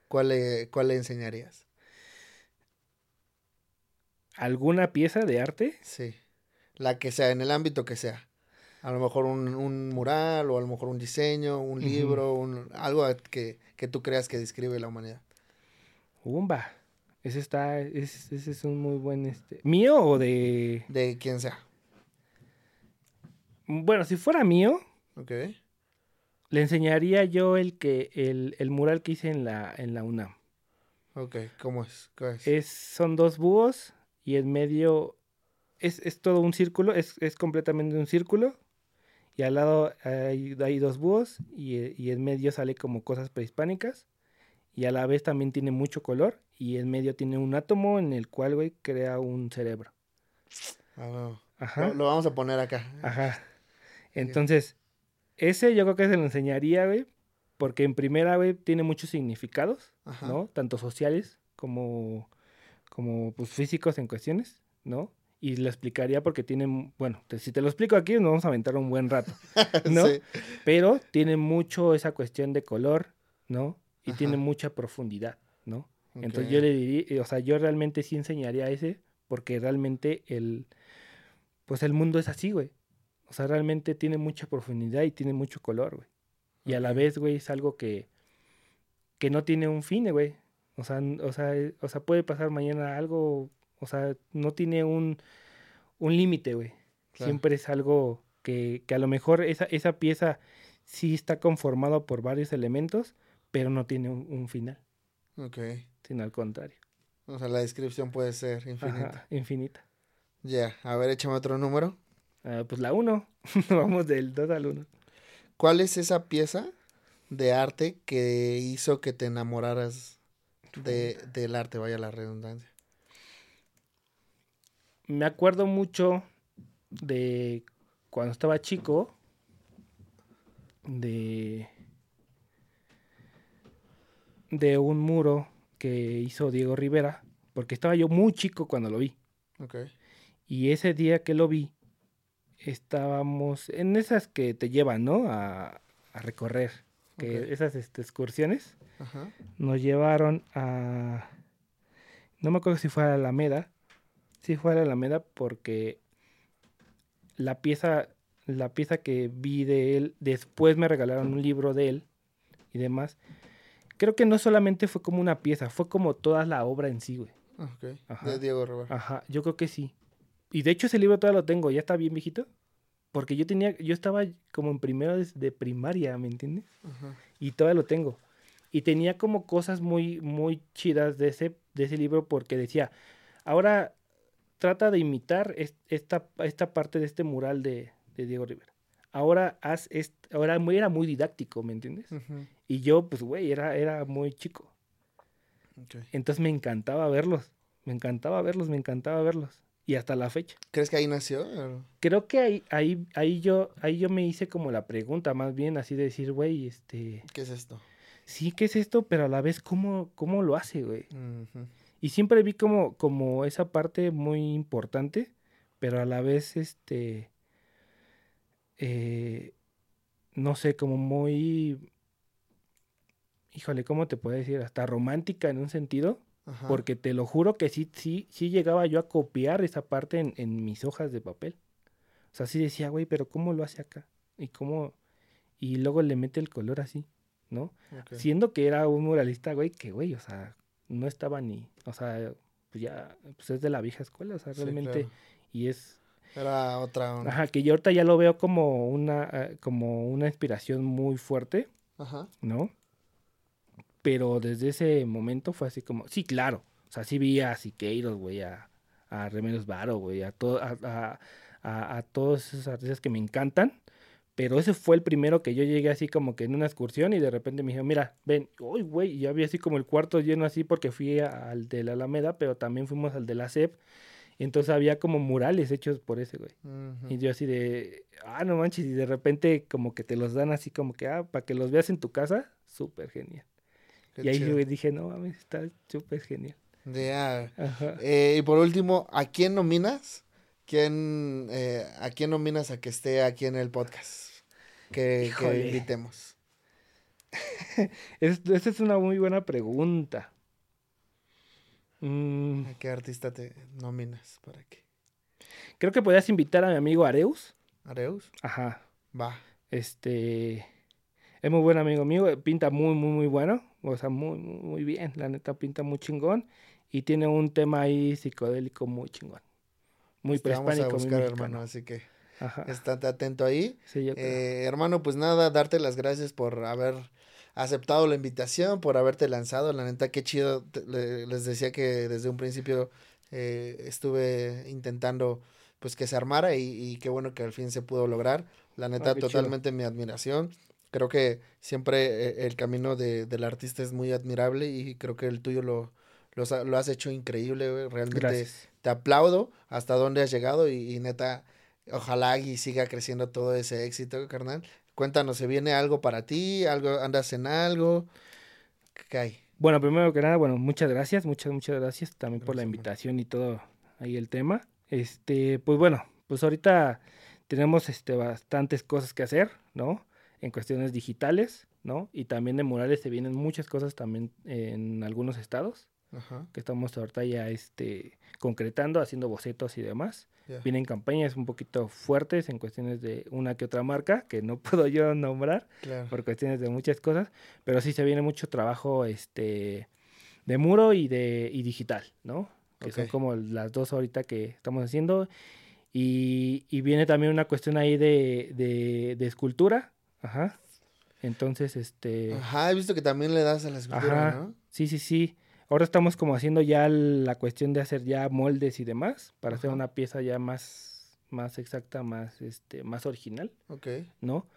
¿cuál le, cuál le enseñarías? Alguna pieza de arte. Sí, la que sea, en el ámbito que sea. A lo mejor un, mural o a lo mejor un diseño, un libro, un, algo que, que, tú creas que describe la humanidad. Umba. Ese está, ese, es un muy buen, este, ¿mío o de...? De quien sea. Bueno, si fuera mío. Ok. Le enseñaría yo el que, el, el mural que hice en la, en la UNAM. Ok, ¿cómo es? es? es? Son dos búhos y en medio es, es todo un círculo, es, es, completamente un círculo. Y al lado hay, hay dos búhos y, y, en medio sale como cosas prehispánicas. Y a la vez también tiene mucho color y en medio tiene un átomo en el cual, güey, crea un cerebro. Ah, Ajá. Lo, vamos a poner acá. Ajá. Entonces, ese yo creo que se lo enseñaría, güey, porque en primera, güey, tiene muchos significados, ¿no? Tanto sociales como como pues, físicos en cuestiones, ¿no? Y lo explicaría porque tiene, bueno, si te lo explico aquí nos vamos a aventar un buen rato, ¿no? Pero tiene mucho esa cuestión de color, ¿no? Y tiene mucha profundidad, ¿no? Entonces yo le diría, o sea, yo realmente sí enseñaría ese, porque realmente el, pues el mundo es así, güey. O sea, realmente tiene mucha profundidad y tiene mucho color, güey. Y a la vez, güey, es algo que, que no tiene un fin, güey. O sea, o sea, eh, o sea, puede pasar mañana algo, o sea, no tiene un, un límite, güey. Siempre es algo que, que, a lo mejor esa, esa pieza sí está conformada por varios elementos, pero no tiene un, final. Ok. Sino al contrario. O sea, la descripción puede ser infinita. infinita. Ya, a ver, échame otro número. Ah, pues la 1. Vamos del 2 al 1. ¿Cuál es esa pieza de arte que hizo que te enamoraras de, del arte, vaya la redundancia? Me acuerdo mucho de cuando estaba chico, de, de un muro que hizo Diego Rivera, porque estaba yo muy chico cuando lo vi. Y ese día que lo vi, estábamos en esas que te llevan, ¿no? A, a recorrer que esas este, excursiones nos llevaron a... No me acuerdo si fue a la Alameda. Sí fue a la Alameda porque la pieza, la pieza que vi de él, después me regalaron un libro de él y demás. Creo que no solamente fue como una pieza, fue como toda la obra en sí, güey. De Diego Rivera. Ajá, yo creo que sí. Y de hecho ese libro todavía lo tengo, ya está bien viejito. Porque yo tenía, yo estaba como en primero de, primaria, ¿me entiendes? Y todavía lo tengo. Y tenía como cosas muy, muy chidas de ese, de ese libro porque decía, ahora trata de imitar esta, esta parte de este mural de, Diego Rivera. Ahora haz ahora era muy didáctico, ¿me entiendes? Y yo, pues, güey, era, era muy chico. Entonces me encantaba verlos. Me encantaba verlos, me encantaba verlos y hasta la fecha. ¿Crees que ahí nació? Creo que ahí, ahí, ahí, yo, ahí yo me hice como la pregunta, más bien así de decir, güey, este... ¿Qué es esto? Sí, ¿qué es esto? Pero a la vez, ¿cómo, cómo lo hace, güey? Y siempre vi como, como esa parte muy importante, pero a la vez, este... Eh, no sé, como muy... Híjole, ¿cómo te puedo decir? Hasta romántica en un sentido porque te lo juro que sí, sí, sí llegaba yo a copiar esa parte en, en mis hojas de papel. O sea, sí decía, güey, pero ¿cómo lo hace acá? Y cómo... Y luego le mete el color así, ¿no? Siendo que era un muralista, güey, que, güey, o sea, no estaba ni... O sea, pues ya, pues es de la vieja escuela, o sea, realmente... Y es... Era otra Ajá, que yo ahorita ya lo veo como una, eh, como una inspiración muy fuerte, Ajá. ¿no? Pero desde ese momento fue así como, sí, claro. O sea, sí vi a Siqueiros, güey, a, a Remedios Varo, güey, a, a, a, a, todos esos artistas que me encantan. Pero ese fue el primero que yo llegué así como que en una excursión y de repente me dijo, mira, ven, uy, güey, y ya vi así como el cuarto lleno así porque fui al de la Alameda, pero también fuimos al de la CEP. Entonces había como murales hechos por ese, güey. Y yo así de, ah, no manches, y de repente como que te los dan así como que, ah, para que los veas en tu casa, súper genial y ahí yo dije, no mames, está súper genial. Eh, y por último, ¿a quién nominas? ¿Quién, eh, ¿A quién nominas a que esté aquí en el podcast? Que, que invitemos. Esa es una muy buena pregunta. Mm. ¿A qué artista te nominas? ¿Para qué? Creo que podrías invitar a mi amigo Areus. ¿Areus? Ajá. Va. Este. Es muy buen amigo mío, pinta muy, muy, muy bueno. O sea, muy, muy bien. La neta pinta muy chingón. Y tiene un tema ahí psicodélico muy chingón. Muy prehispánico. Vamos a buscar, hermano, así que estate atento ahí. eh, hermano, pues nada, darte las gracias por haber aceptado la invitación, por haberte lanzado. La neta, qué chido. les decía que desde un principio eh, estuve intentando pues que se armara y, qué bueno que al fin se pudo lograr. La neta, totalmente mi admiración creo que siempre eh, el camino de, del artista es muy admirable y creo que el tuyo lo, lo, has hecho increíble, Realmente te aplaudo hasta dónde has llegado y, neta, ojalá y siga creciendo todo ese éxito, carnal. Cuéntanos, ¿se viene algo para ti? ¿Algo, ¿Andas en algo? ¿Qué hay? Bueno, primero que nada, bueno, muchas gracias, muchas, muchas gracias también por la invitación y todo ahí el tema. Este, pues bueno, pues ahorita tenemos este bastantes cosas que hacer, ¿no? en cuestiones digitales, ¿no? Y también de murales se vienen muchas cosas también en algunos estados. que estamos ahorita ya este, concretando, haciendo bocetos y demás. Vienen campañas un poquito fuertes en cuestiones de una que otra marca, que no puedo yo nombrar por cuestiones de muchas cosas, pero sí se viene mucho trabajo este, de muro y de y digital, ¿no? Que son como las dos ahorita que estamos haciendo. Y, y viene también una cuestión ahí de, de, de escultura, ajá, entonces, este... Ajá, he visto que también le das a la escultura, ¿no? Sí, sí, sí. Ahora estamos como haciendo ya la cuestión de hacer ya moldes y demás para hacer una pieza ya más, más exacta, más, este, más original. Ok. ¿No?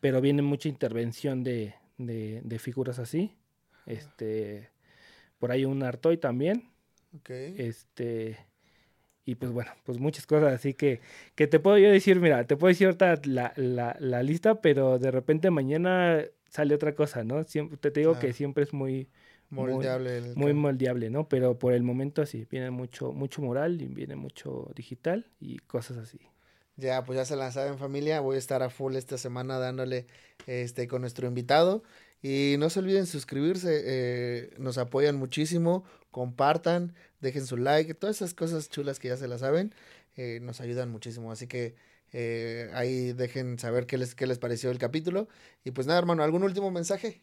Pero viene mucha intervención de, de, de figuras así. Este, por ahí un artoy también. Ok. Este, y pues bueno, pues muchas cosas así que, que te puedo yo decir, mira, te puedo decir ahorita la, la, la lista, pero de repente mañana sale otra cosa, ¿no? Siempre, te, digo que siempre es muy... Moldeable. Muy, moldeable, ¿no? Pero por el momento así, viene mucho, mucho mural y viene mucho digital y cosas así. Ya, pues ya se la saben familia, voy a estar a full esta semana dándole este con nuestro invitado y no se olviden suscribirse, eh, nos apoyan muchísimo, compartan, dejen su like, todas esas cosas chulas que ya se las saben, eh, nos ayudan muchísimo. Así que eh, ahí dejen saber qué les, qué les pareció el capítulo. Y pues nada, hermano, ¿algún último mensaje?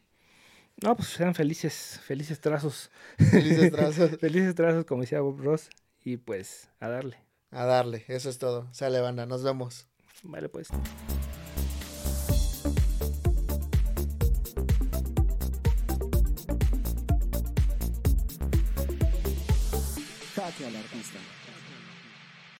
No, pues sean felices, felices trazos. Felices trazos. felices trazos, como decía Bob Ross. Y pues, a darle. A darle, eso es todo. Sale, banda, nos vemos. Vale, pues.